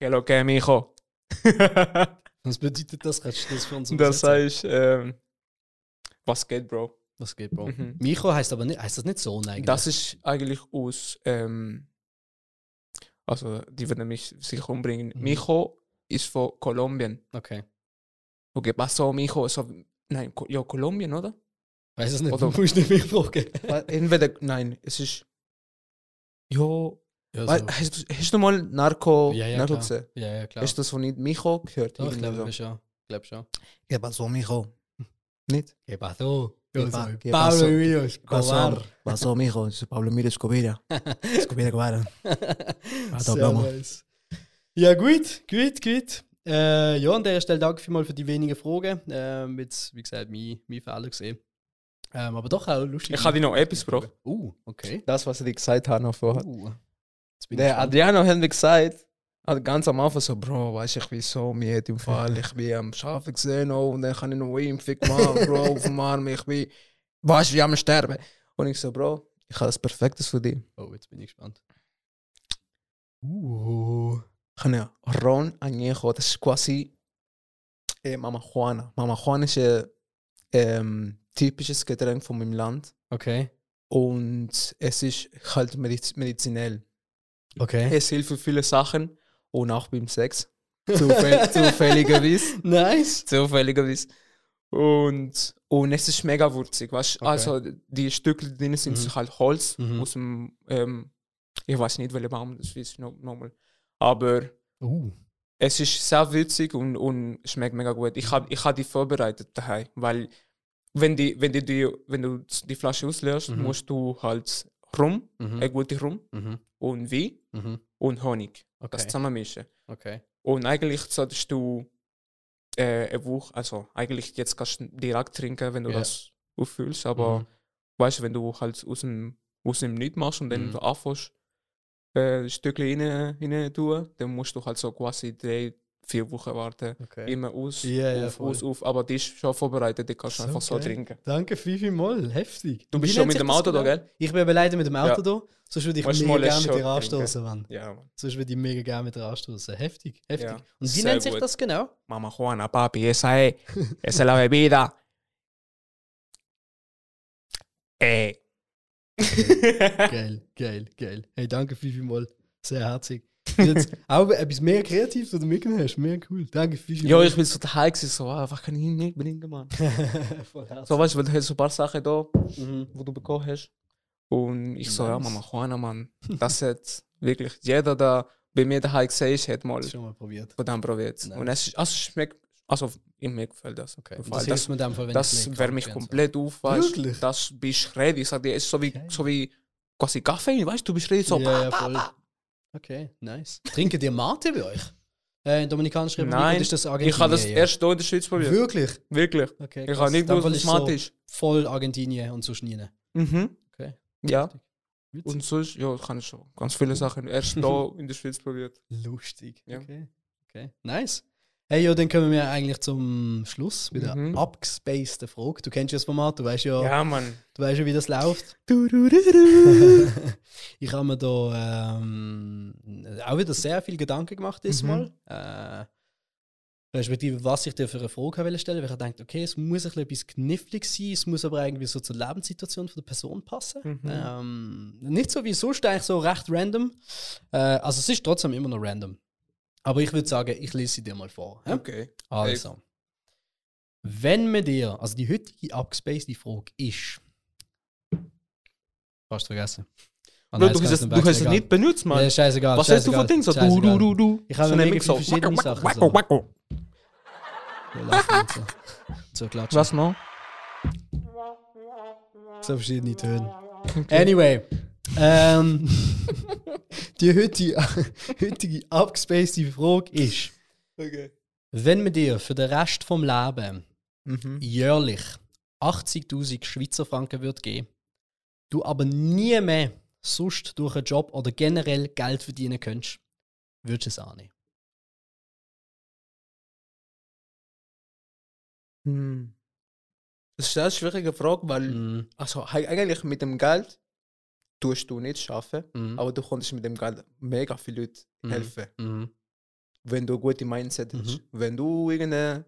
Hello, que mijo. Was bedeutet das? Kannst du das für uns das heißt, ähm, was geht, Bro? Was geht, Bro? Mhm. Micho heißt aber nicht, heißt das nicht Sohn eigentlich? Das ist eigentlich aus, ähm, also die werden mich sicher umbringen. Mhm. Mijo ist von Kolumbien. okay. Okay, pasó, Mijo? So, nein, Ko- ja, Kolumbien, oder? Weiß es nicht, Oder- du musst nicht mich fragen. Entweder, nein, es ist, jo, Ja, weil- hast, du- hast du mal Narco, ja, ja, Narco klar. gesehen? ja, ja, klar. Hast du das von Mijo gehört? Ich glaube so. schon. Ich glaube schon. ¿Qué pasó, mijo? Nicht? ¿Qué pasó? ¿Qué pa- qué Pablo pasó? Emilio Pasó, Escobar. pasó, mijo. Es Pablo Emilio Escobar. Escobar, Escobar. Sehr Plomo. nice. Ja, gut, gut, gut. Äh, ja, an der Stelle danke vielmals für die wenigen Fragen. Ähm, jetzt, wie gesagt, mein, mein Fehler gesehen. Ähm, aber doch auch lustig. Ich habe noch etwas, Bro. Uh, okay. Das, was ich dir gesagt habe noch vorher. Uh, Der. Adriano hat mir gesagt, hat ganz am Anfang so, Bro, weißt du, ich bin so müde im Fall. Ich bin am Schafen gesehen oh, und dann kann ich noch Impfung machen, Bro, auf dem Arm. Ich bin, weißt du, wie am Sterben. Und ich so, Bro, ich habe das Perfektes für dich. Oh, jetzt bin ich gespannt. Uh. Habe Ron Añejo, das ist quasi äh, Mama Juana. Mama Juana ist ein ähm, typisches Getränk von meinem Land. Okay. Und es ist halt mediz medizinell. Okay. Es hilft für viele Sachen und auch beim Sex. Zufäll zufälligerweise. Nice. Zufälligerweise. Und, und es ist mega würzig. Weißt? Okay. Also die Stücke die drin sind Mhm. halt Holz Mhm. aus dem, ähm, ich weiß nicht, welcher Baum das ist no- nochmal. Aber Uh. es ist sehr würzig und, und schmeckt mega gut. Ich habe ich hab die vorbereitet daheim, weil wenn, die, wenn, die, die, wenn du die Flasche ausleerst, Mhm. musst du halt Rum, Mhm. ein guter Rum Mhm. und Wein Mhm. und Honig. Okay. Das zusammenmischen. Okay. Und eigentlich solltest du äh, eine Woche, also eigentlich jetzt kannst du direkt trinken, wenn du Ja. das auffüllst, aber Mhm. weißt du, wenn du halt aus dem, aus dem nicht machst und dann Mhm. anfängst, äh, Stückchen rein, rein tun, dann musst du halt so quasi drei, vier Wochen warten. okay. Immer aus, Ja, ja, auf, voll. aus, auf, aber die ist schon vorbereitet, die kannst du So einfach so geil. trinken. Danke viel, viel mal. Heftig. Du bist schon mit dem Auto da, genau? gell? Ich bin leider mit dem Auto Ja. da. Sonst würde ich Musst mega gerne mit dir anstoßen, Mann. Ja, Mann. Sonst würde ich mega gerne mit dir anstoßen. Heftig, heftig. Ja, Und wie sehr nennt sich gut. das genau? Mama Juana, papi, esa es, esa es la bebida. Eh. Geil, geil, geil. Hey, danke viel, viel mal. Sehr herzig. Jetzt auch etwas mehr Kreatives, was du mitgenommen hast. Mega cool. Danke viel, viel Ja, ich bin so daheim gewesen, so, ah, was kann ich nicht bringen, Mann. So, weißt du, weil du hast so ein paar Sachen da, Mhm. wo du bekommen hast. Und ich so, ja. Mama Juana, Mann, das hat wirklich jeder, der bei mir daheim gesehen ist, hat mal Schon mal probiert. von dem probiert. Nice. Und es also, schmeckt, also, mir gefällt das. Okay. Fall. das Das, hilft mir dem Fall, wenn das ich wärmt mich komplett auf, weißt Wirklich? Das bist ready. Ich sag dir, es ist so wie, Okay. so wie quasi Kaffee, weißt du, du bist ready, so. So. Ja, ja, voll. Okay, nice. Trinken die Mate bei euch? Äh, in Dominikanischer Republik Nein, ist das Ich Argentinien? habe das eher? erst hier in der Schweiz probiert. Wirklich? Wirklich. Okay, Ich habe nicht gewusst, was ist Mate so ist. Voll Argentinien und sonst nie. Mhm. Okay. Ja. Witzig. Und sonst, ja, kann ich schon ganz viele Sachen erst hier in der Schweiz probiert. Lustig. Ja. Okay. okay. Nice. Hey, ja, dann kommen wir eigentlich zum Schluss mit der Mhm. abgespaceden Frage. Du kennst ja das Format, du weißt ja, Ja, Mann. du weißt ja wie das läuft. ich habe mir da ähm, auch wieder sehr viel Gedanken gemacht diesmal. Äh, respektive, was ich dir für eine Frage wollte stellen, weil ich dachte, okay, es muss ein bisschen etwas knifflig sein, es muss aber irgendwie so zur Lebenssituation von der Person passen. Mhm. Ähm, nicht so wie sonst, eigentlich so recht random. Äh, also es ist trotzdem immer noch random. Aber ich würde sagen, ich lese sie dir mal vor. hä? Okay. Also, wenn man dir, also die heutige abgespacede Frage ist, hast du vergessen. Bro, nein, du hast es, kannst du hast es nicht benutzt, Mann. Ja, scheißegal. Was hast du für Dinge? So, du, du, du, du. Ich habe so nämlich viele verschiedene Sachen, Wacko, so. wacko. So. So klatschen. Was noch? So verschiedene Töne. Anyway. Ähm, die heutige, heutige abgespacede Frage ist, Okay. wenn man dir für den Rest vom Leben Mhm. jährlich 80.000 Schweizer Franken wird geben, du aber nie mehr sonst durch einen Job oder generell Geld verdienen könntest, würdest du es annehmen? Hm. Das ist eine schwierige Frage, weil Mhm. also eigentlich mit dem Geld tust du nicht schaffen, Mhm. aber du konntest mit dem Geld mega viele Leute Mhm. helfen, Mhm. wenn du gute Mindset hast. Mhm. Wenn du irgendeine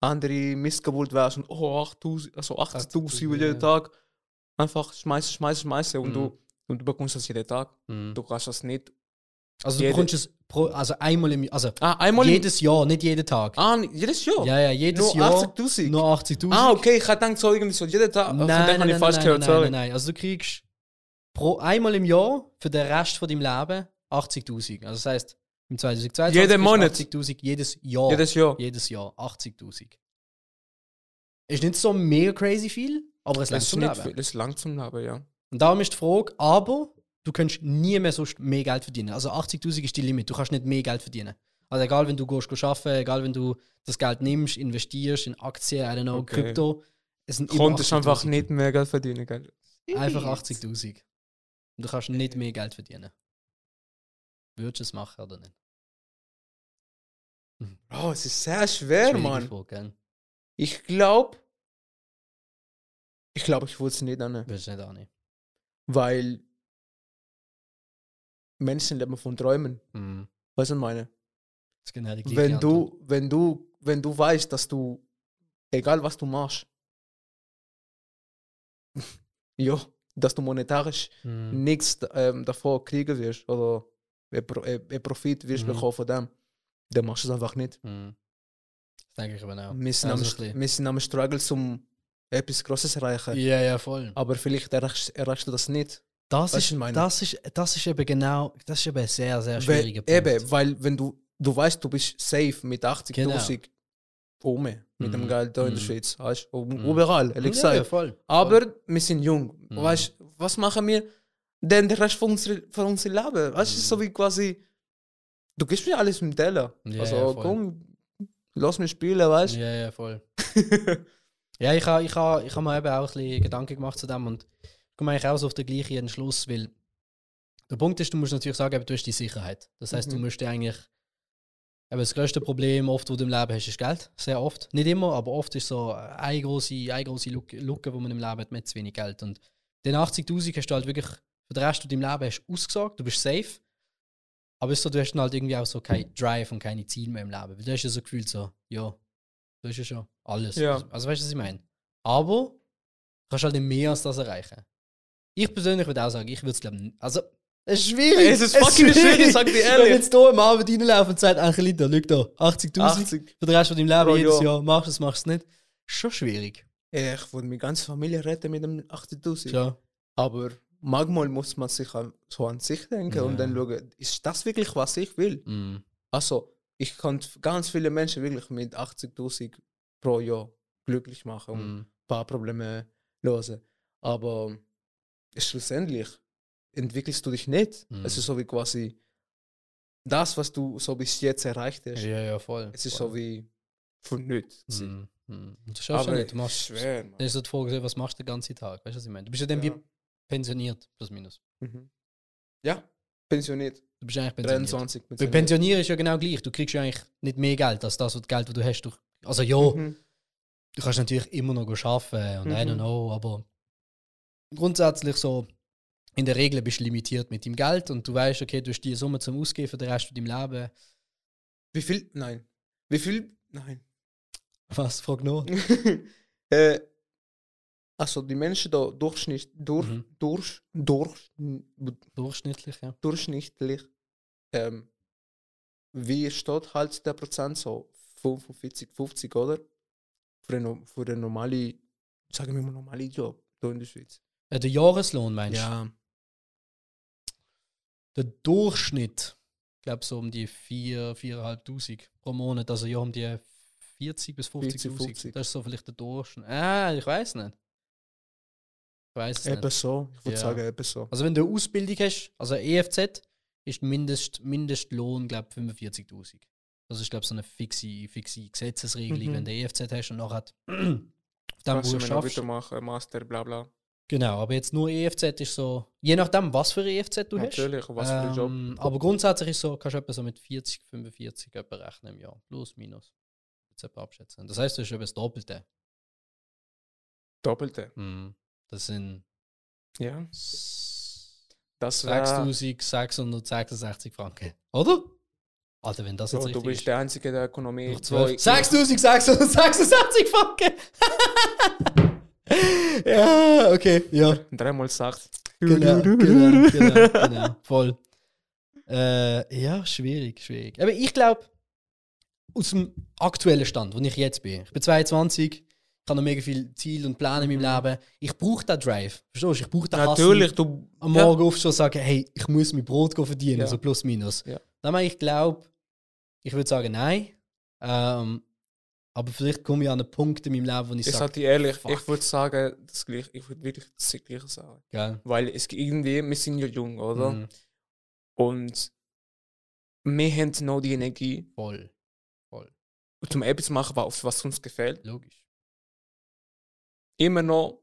andere Missgeburt wärst und oh 8000, also 80.000 ja. jeden Tag einfach schmeißen, schmeißen, schmeißen und Mhm. du und du bekommst das jeden Tag. Mhm. Du kannst das nicht. Also du bekommst es pro, also einmal im also Ah, einmal im- jedes Jahr, nicht jeden Tag. Ah, jedes Jahr. Ja, ja, jedes Nur Jahr 80.000. nur 80.000. Ah, okay, ich hatte gedacht, so irgendwie so jeden Tag. Nein, Von dem nein, nein, nein, nein, nein, sorry. nein, nein. Also du kriegst pro einmal im Jahr für den Rest von deinem Leben 80.000. Also das heißt, im 2022 Jeden Monat? 80.000 jedes Jahr. Jedes Jahr. Jedes Jahr 80.000. Ist nicht so mega crazy viel, aber es ist, zum nicht Leben. viel, das ist lang zum Leben, ja. Und darum ist die Frage, aber du kannst nie mehr sonst mehr Geld verdienen. Also 80.000 ist die Limit, du kannst nicht mehr Geld verdienen. Also egal, wenn du gehst, gehst arbeiten, egal, wenn du das Geld nimmst, investierst in Aktien, I don't know, Okay. Krypto. Es sind immer Konntest einfach 80.000. nicht mehr Geld verdienen, gell? Einfach 80.000. Und du kannst nicht mehr Geld verdienen. Würdest du es machen oder nicht? Oh, es ist sehr schwer, Mann. Gell? Ich glaube, ich glaube, ich würde es nicht annehmen. Würdest du nicht annehmen. Weil Menschen leben von Träumen. Mhm. Weißt du, was ich meine? Das ist genau Wenn Antwort. du, wenn du, wenn du weißt, dass du, egal was du machst, ja, dass du monetarisch Mhm. nichts ähm, davor kriegen wirst oder ein Pro- ein ein Profit wirst Mhm. bekommen von dem, dann machst du es einfach nicht. Mhm. Das denke ich aber auch. Wir sind, Also am, bisschen- wir sind am Struggle, um etwas Grosses zu erreichen. Ja, ja, voll. Aber vielleicht erreichst, erreichst du das nicht. Das Weißt ist, meine? das, ist, das ist eben genau, das ist eben ein sehr, sehr Weil, schwieriger Punkt. eben, weil wenn du, du weißt, du bist safe mit 80.000 oben mit Genau. Mhm. dem Geld da in Mhm. der Schweiz. Weißt? du? Mhm. Überall, ehrlich ja, ja, gesagt. voll. Aber wir sind jung. Mhm. Weißt du, was machen wir denn den Rest von unserem von unser Leben? Weißt du, Mhm. so wie quasi, du gibst mir alles mit Teller. Ja, also ja, voll. komm, lass mich spielen, weißt du? Ja, ja, voll. ja, ich habe ich ha, ich ha mir eben auch ein bisschen Gedanken gemacht zu dem und ich komme eigentlich auch so auf den gleichen Entschluss, weil der Punkt ist, du musst natürlich sagen, du hast die Sicherheit. Das heißt, du Mhm. musst dir eigentlich eben das größte Problem oft, wo du im Leben hast, ist Geld. Sehr oft. Nicht immer, aber oft ist so eine große, eine große Lücke, Lücke, wo man im Leben hat, mit zu wenig Geld. Und den 80.000 hast du halt wirklich für den Rest von deinem Leben hast ausgesagt, du bist safe. Aber ist so, du hast dann halt irgendwie auch so kein Drive und keine Ziele mehr im Leben. Weil du hast ja so gefühlt so, ja, du hast ja schon alles. Ja. Also, also weißt du, was ich meine? Aber du kannst halt nicht mehr als das erreichen. Ich persönlich würde auch sagen, ich würde es glaube also es ist schwierig. Es ist fucking schwierig, sag dir Wenn ehrlich. du jetzt hier am Abend reinlaufen und sagst, Angelita, schau da, 80'000 80. für den Rest von deinem Leben Pro jedes Jahr. Jahr, machst du es, machst du es nicht. Schon schwierig. Ich würde meine ganze Familie retten mit dem 80.000. Ja. Aber manchmal muss man sich so an sich denken Ja. und dann schauen, ist das wirklich, was ich will? Mm. Also, ich kann ganz viele Menschen wirklich mit 80.000 pro Jahr glücklich machen und ein Mm. paar Probleme lösen. Aber schlussendlich entwickelst du dich nicht. Mhm. Es ist so wie quasi das, was du so bis jetzt erreicht hast. Ja, ja, voll. Es ist voll. so wie von nichts. Mm. Und Du schaffst ja nicht. Du machst, schwer, Mann. dann ist die Frage, was machst du den ganzen Tag? Weißt du, was ich meine? Du bist ja dann Ja. wie pensioniert, plus minus. Mhm. Ja, pensioniert. Du bist eigentlich pensioniert. 23 Weil pensionieren ist ja genau gleich. Du kriegst ja eigentlich nicht mehr Geld als das, was Geld, das du hast. Du, also ja, Mhm. du kannst natürlich immer noch arbeiten und I don't Mhm. know, aber grundsätzlich so, in der Regel bist du limitiert mit dem Geld und du weißt, okay, du hast die Summe zum Ausgeben für den Rest von deinem Leben. Wie viel? Nein. Wie viel? Nein. Was? Frag noch. äh, also die Menschen da durchschnitt, durch, Mhm. durch, durch, Durchschnittlich, ja. durchschnittlich, ähm, wie steht halt der Prozent so 45, 50, oder? Für einen, für einen normalen, sagen wir mal, normalen Job hier in der Schweiz. Äh, der Jahreslohn meinst du? Ja. Der Durchschnitt, ich glaube so um die 4, 4.500 pro Monat, also ja um die 40 bis 50.000. 40, 50. Das ist so vielleicht der Durchschnitt. Ah, ich weiß nicht. Ich weiß es Eben nicht. so, ich würde Ja. sagen, eben so. Also wenn du eine Ausbildung hast, also EFZ, ist Mindest, Mindestlohn, glaube ich, 45.000. Das ist, glaube ich, so eine fixe, fixe Gesetzesregelung, Mhm. wenn du EFZ hast und nachher dann, du mir noch schaffst. weitermachen, Master, bla bla. Genau, aber jetzt nur EFZ ist so, je nachdem, was für EFZ du hast. Natürlich, was für ein Job. Ähm, aber grundsätzlich ist so, kannst du etwa so mit 40, 45 etwa rechnen im Jahr. Plus, minus. Jetzt etwa abschätzen. Das heißt, du hast etwa das Doppelte. Doppelte. Mhm. Das sind Ja. Das wäre. 6666 Franken. Oder? Alter, wenn das Ja, jetzt du richtig bist ist. der Einzige der Ökonomie. Durch wo 12. ich- 6666 Franken! ja, okay, ja. Dreimal sagt. Genau, genau, genau, genau, voll. Äh, ja, schwierig, schwierig. Aber ich glaube, aus dem aktuellen Stand, wo ich jetzt bin, ich bin 22, ich habe noch mega viele Ziele und Pläne in meinem Leben. Ich brauche den Drive. Verstehst du? Ich brauche den. Natürlich, du. Am ja. Morgen aufstehen und sagen, hey, ich muss mein Brot verdienen, Ja. so plus minus. Ja. Dann meine ich glaube, ich würde sagen, nein. Ähm, aber vielleicht komme ich an einen Punkt in meinem Leben, wo ich, Ich sage, sag dir ehrlich, fuck. ich würde sagen, das gleiche. Ich würde wirklich das gleiche sagen. gell? Weil es irgendwie, wir sind ja jung, oder? Mhm, Und wir haben noch die Energie, voll, zum etwas zu machen, was uns gefällt. logisch. Immer noch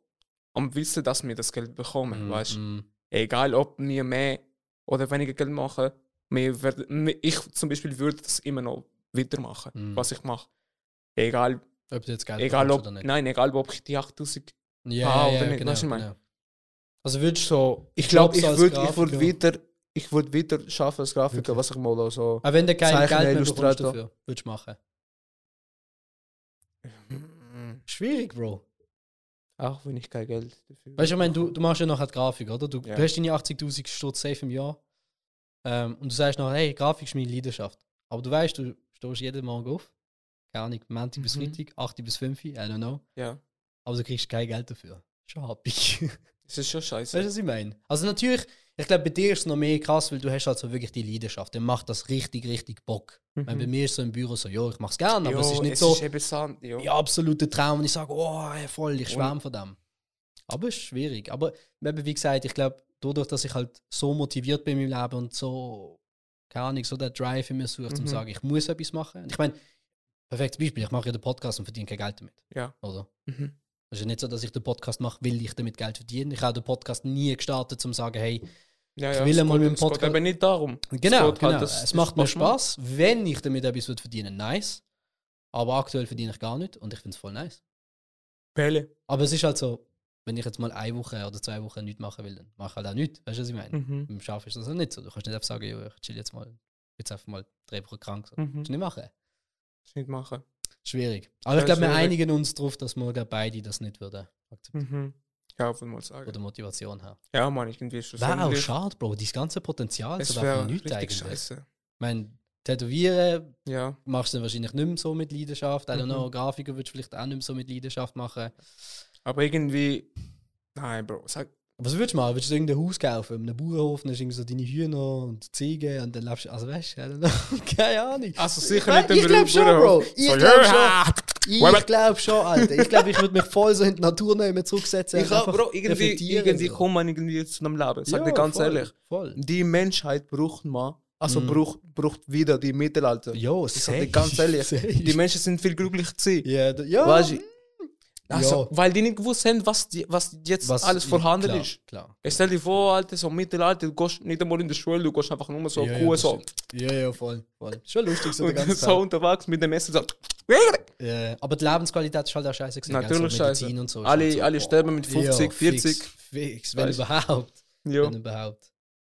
am Wissen, dass wir das Geld bekommen, Mhm, weißt du? mhm. Egal, ob wir mehr oder weniger Geld machen, wir werden, ich zum Beispiel würde das immer noch weitermachen, Mhm. was ich mache. Egal, Ob du jetzt Geld egal ob, oder nicht. nein, egal ob ich die 8000 Ja, Ah, ja, oder nicht, genau, weißt du, genau. Also würdest du so, ich glaube, ich würde ich würd weiter, ich würde weiter schaffen als Grafiker, Wirklich? was ich mal so. auch wenn du kein Zeichner, Geld mehr bekommst dafür, würdest du machen? Schwierig, Bro. Auch wenn ich kein Geld dafür. Weißt du, ich meine, du, du machst ja nachher die Grafik, oder? Du, Ja. du hast deine 80.000 Sturz safe im Jahr. Ähm, und du sagst nachher, hey, Grafik ist meine Leidenschaft. Aber du weißt, du stehst jeden Morgen auf. Keine Ahnung, Montag bis Mhm. Freitag, 8 bis 5, I don't know. Ja, Aber du kriegst kein Geld dafür. Schon happig. das ist schon scheiße. Weißt du, was ich meine? Also natürlich, ich glaube, bei dir ist es noch mehr krass, weil du hast halt so wirklich die Leidenschaft. Dann macht das richtig, richtig Bock. Ich meine, bei mir ist so im Büro so, ja, ich mach's gerne, aber Mhm. Jo, es ist nicht es so Ist eben Sand, jo. der absolute Traum und ich sage, oh, voll, ich schwärme von dem. Aber es ist schwierig. Aber eben, wie gesagt, ich glaube, dadurch, dass ich halt so motiviert bin in meinem Leben und so, keine Ahnung, so der Drive in mir suche, um zu Mhm. sagen, ich muss etwas machen. Und ich meine, perfektes Beispiel, ich mache ja den Podcast und verdiene kein Geld damit. Ja. Oder? Mhm. Es ist ja nicht so, dass ich den Podcast mache, will ich damit Geld verdienen. Ich habe den Podcast nie gestartet, um zu sagen, hey, Ja, Ich ja, will es einmal mit dem es geht Podcast- eben nicht darum. Genau, geht halt, genau. dass es macht mir Spaß. Wenn ich damit etwas würde verdienen, nice. Aber aktuell verdiene ich gar nicht und ich finde es voll nice. Pelle. Aber es ist halt so, wenn ich jetzt mal eine Woche oder zwei Wochen nichts machen will, dann mache ich halt auch nichts. Weißt du, was ich meine? Mhm. Beim Schaffen ist das halt nicht so. Du kannst nicht einfach sagen, ich chill jetzt mal, jetzt einfach mal drei Wochen krank. So. Mhm. Kannst du nicht machen. Das nicht machen. Schwierig. Aber ich Ja, glaube, wir einigen uns darauf, dass wir glaub, beide das nicht würden akzeptieren. Mhm. Ja, würde mal sagen. der Motivation her. Ja, Mann, irgendwie Wäre auch schade, Bro. Dieses ganze Potenzial wäre davon nichts eigentlich. scheiße. Ich meine, Tätowieren Ja. machst du dann wahrscheinlich nicht mehr so mit Leidenschaft. I don't Mhm. know, Grafiker würdest du vielleicht auch nicht mehr so mit Leidenschaft machen. Aber irgendwie. Nein, Bro. Sag, Was würdest du machen? Würdest du irgendein Haus kaufen? In einem Bauernhof, dann hast du so deine Hühner und Ziegen und dann lebst du. Also weißt du, keine Ahnung. also sicher nicht ich glaube schon, Bro. Ich So, glaube schon. Ich glaube schon, Alter. Ich glaube, ich würde mich voll so in die Natur nehmen, zurücksetzen. Ich einfach Bro, irgendwie, irgendwie so. kommt man irgendwie zu einem Leben. Sag Ja, dir ganz voll, ehrlich. Voll. Die Menschheit braucht man. Also Mhm. braucht, braucht wieder die Mittelalter. Jo, Ich sag dir ganz ehrlich. Die Menschen sind viel glücklicher gewesen. Ja, da- ja. Weißt also. Weil die nicht gewusst haben, was, die, was jetzt Was- alles vorhanden klar, ist. Klar. Ich stell dir vor, Alter, so Mittelalter, du gehst nicht einmal in der Schule, du gehst einfach nur so ja, Kuh ja, so. Ja, ja, voll. voll. Schon lustig so der ganze so Tag. unterwegs mit dem Messer so. Ja, aber die Lebensqualität ist halt auch scheiße gewesen. Natürlich so scheiße. Und so. Alle, halt so, alle sterben mit 50, Ja, 40. Fix, fix wenn Weißt- überhaupt. Ja. Wenn überhaupt.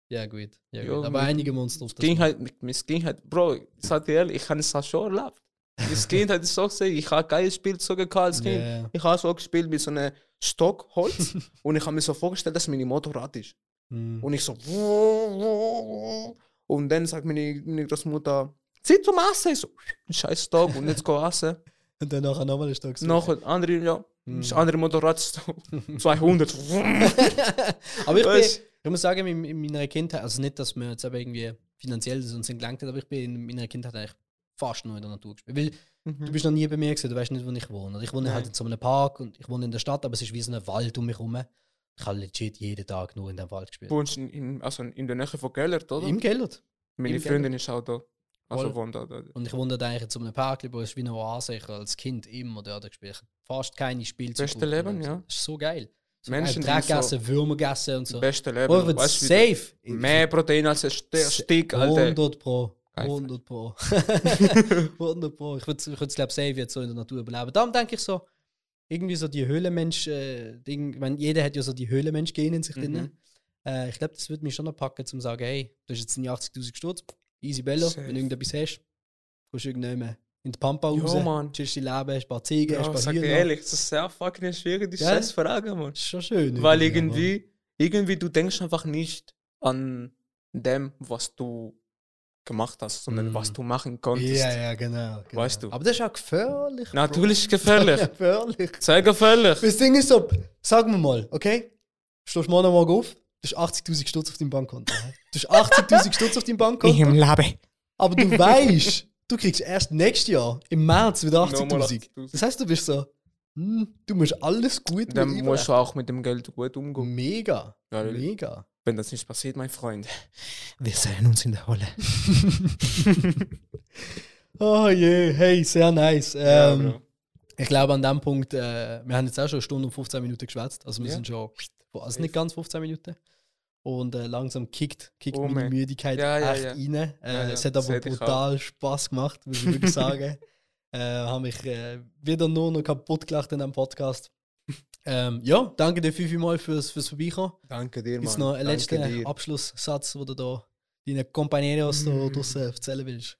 Ja, gut. Ja, gut. Aber einige Monster auf Es ging halt, mit- es ging halt, Bro, sag dir ehrlich, ich habe es auch schon erlebt. Das Kind hat es so gesehen, ich habe geil Spielzeuge gehabt als Kind. Ja. Ich habe so gespielt mit so einem Stock Holz und ich habe mir so vorgestellt, dass meine Motorrad ist. Hm. Und ich so. Und dann sagt meine, meine Großmutter, zieh zum Essen. Ich so, scheiß Stock und jetzt go essen. Und dann nochmal ein Stock. suchen. Nachher andere, ja, Hm. das andere Motorrad ist so 200. aber ich, bin, ich muss sagen, in, in meiner Kindheit, also nicht, dass wir jetzt aber irgendwie finanziell das uns entgelangt hat, aber ich bin in meiner Kindheit eigentlich fast nur in der Natur gespielt. Weil Mhm. du bist noch nie bei mir gewesen, du weißt nicht, wo ich wohne. Ich wohne Nein. halt in so einem Park und ich wohne in der Stadt, aber es ist wie so ein Wald um mich herum. Ich habe legit jeden Tag nur in dem Wald gespielt. Du wohnst in, also in der Nähe von Gellert, oder? Im Gellert. Meine im Freundin ist auch da. Also wohnt da. da. Und ich wohne da eigentlich in so einem Park, wo es wie eine Oase. Ich als Kind immer dort gespielt. Ich habe fast keine Spielzeuge. Beste Leben, so. ja. Das ist so geil. So Menschen, geil. Dreckgassen, Würmergassen und so. Beste Leben. Ich würde Weißt safe. Mehr Protein als ein St- Stick, Alter. 100 Pro. Geil. 100 Pro. 100 Pro. Ich würde es, glaube safe jetzt so in der Natur überleben. Darum denke ich so, irgendwie so die Höhlenmensch-Ding. ich meine, jeder hat ja so die Höhlenmensch-Gene in sich Mhm. drin. Äh, ich glaube, das würde mich schon noch packen, zum zu sagen, hey, du hast jetzt deine 80.000 Sturz, easy bello, Safe. wenn du irgendetwas hast, gehst du irgendwann in die Pampa Ja, raus, Mann. chillst dein Leben, hast ein paar Ziegen, hast Ja, ein paar sag dir ehrlich, das ist sehr fucking schwierig, die Gell? scheiß Frage, Mann. Das ist schon schön. Weil irgendwie, irgendwie, irgendwie, du denkst einfach nicht an dem, was du gemacht hast, sondern Mhm. was du machen konntest. Ja, ja, genau, genau. Weißt du. Aber das ist auch gefährlich. Bro. Natürlich gefährlich. gefährlich. Sehr gefährlich. Das Ding ist so, sagen wir mal, okay? Stehst morgen Morgen auf, du hast 80.000 Stutz auf deinem Bankkonto. Du hast 80.000 Stutz auf deinem Bankkonto, Leben. aber du weißt, du kriegst erst nächstes Jahr, im März, wieder Nochmal 80.000. 80.000. Das heißt, du bist so, hm, du musst alles gut Dann mit musst du auch mit dem Geld gut umgehen. Mega, Ja, mega. Wenn das nicht passiert, mein Freund. Wir sehen uns in der Hölle. Oh je, hey, sehr nice. Ähm, ich glaube, an dem Punkt, äh, wir haben jetzt auch schon eine Stunde und 15 Minuten geschwätzt. Also wir Ja. sind schon, also nicht ganz 15 Minuten. Und äh, langsam kickt, kickt Oh, meine. Müdigkeit Ja, echt ja. rein. Äh, Es hat aber brutal Spaß gemacht, muss ich wirklich sagen. äh, habe mich äh, wieder nur noch kaputt gelacht in einem Podcast. Ähm, ja, danke dir vielmals fürs, fürs Vorbeikommen. Danke dir, Mann. Jetzt noch ein Danke letzter dir. Abschlusssatz, den du da deinen Companeros da Mm. draussen erzählen willst.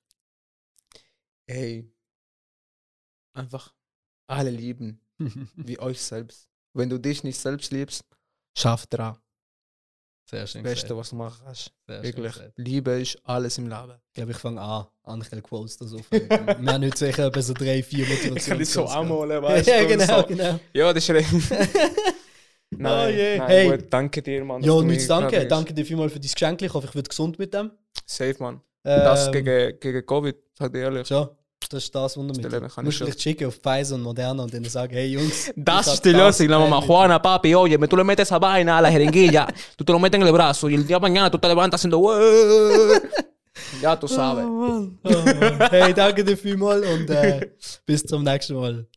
Ey. Einfach alle lieben, wie euch selbst. Wenn du dich nicht selbst liebst, schaff dran. Sehr schön. Das Beste, gesagt. was du machen kannst. Sehr Wirklich. Liebe ist alles im Leben. Ich glaube, ich fange an, andere Quotes da so Wir haben heute sicher etwa so drei, vier Motivations. weißt Ja, du, und genau, so. genau. Ja, das ist recht. nein, Oh je. nein Hey. gut, danke dir, Mann. Ja, nichts danke. Danke dir vielmals für dein Geschenk. Ich hoffe, ich werde gesund mit dem. Safe, Mann. Das Ähm, gegen, gegen Covid, sag dir ehrlich. Schon. Das ist das Wundermittel. Du musst vielleicht schicken auf Pfizer und Moderna und dann sagen, hey Jungs. Das ist die Lösung, la mamá. Juana, papi, oye, tú le metes esa vaina a la jeringuilla, tú te lo metes en el brazo y el día de mañana tú te levantas haciendo... Ja, du Oh, sabes. Oh. Hey, danke dir vielmals und äh, bis zum nächsten Mal.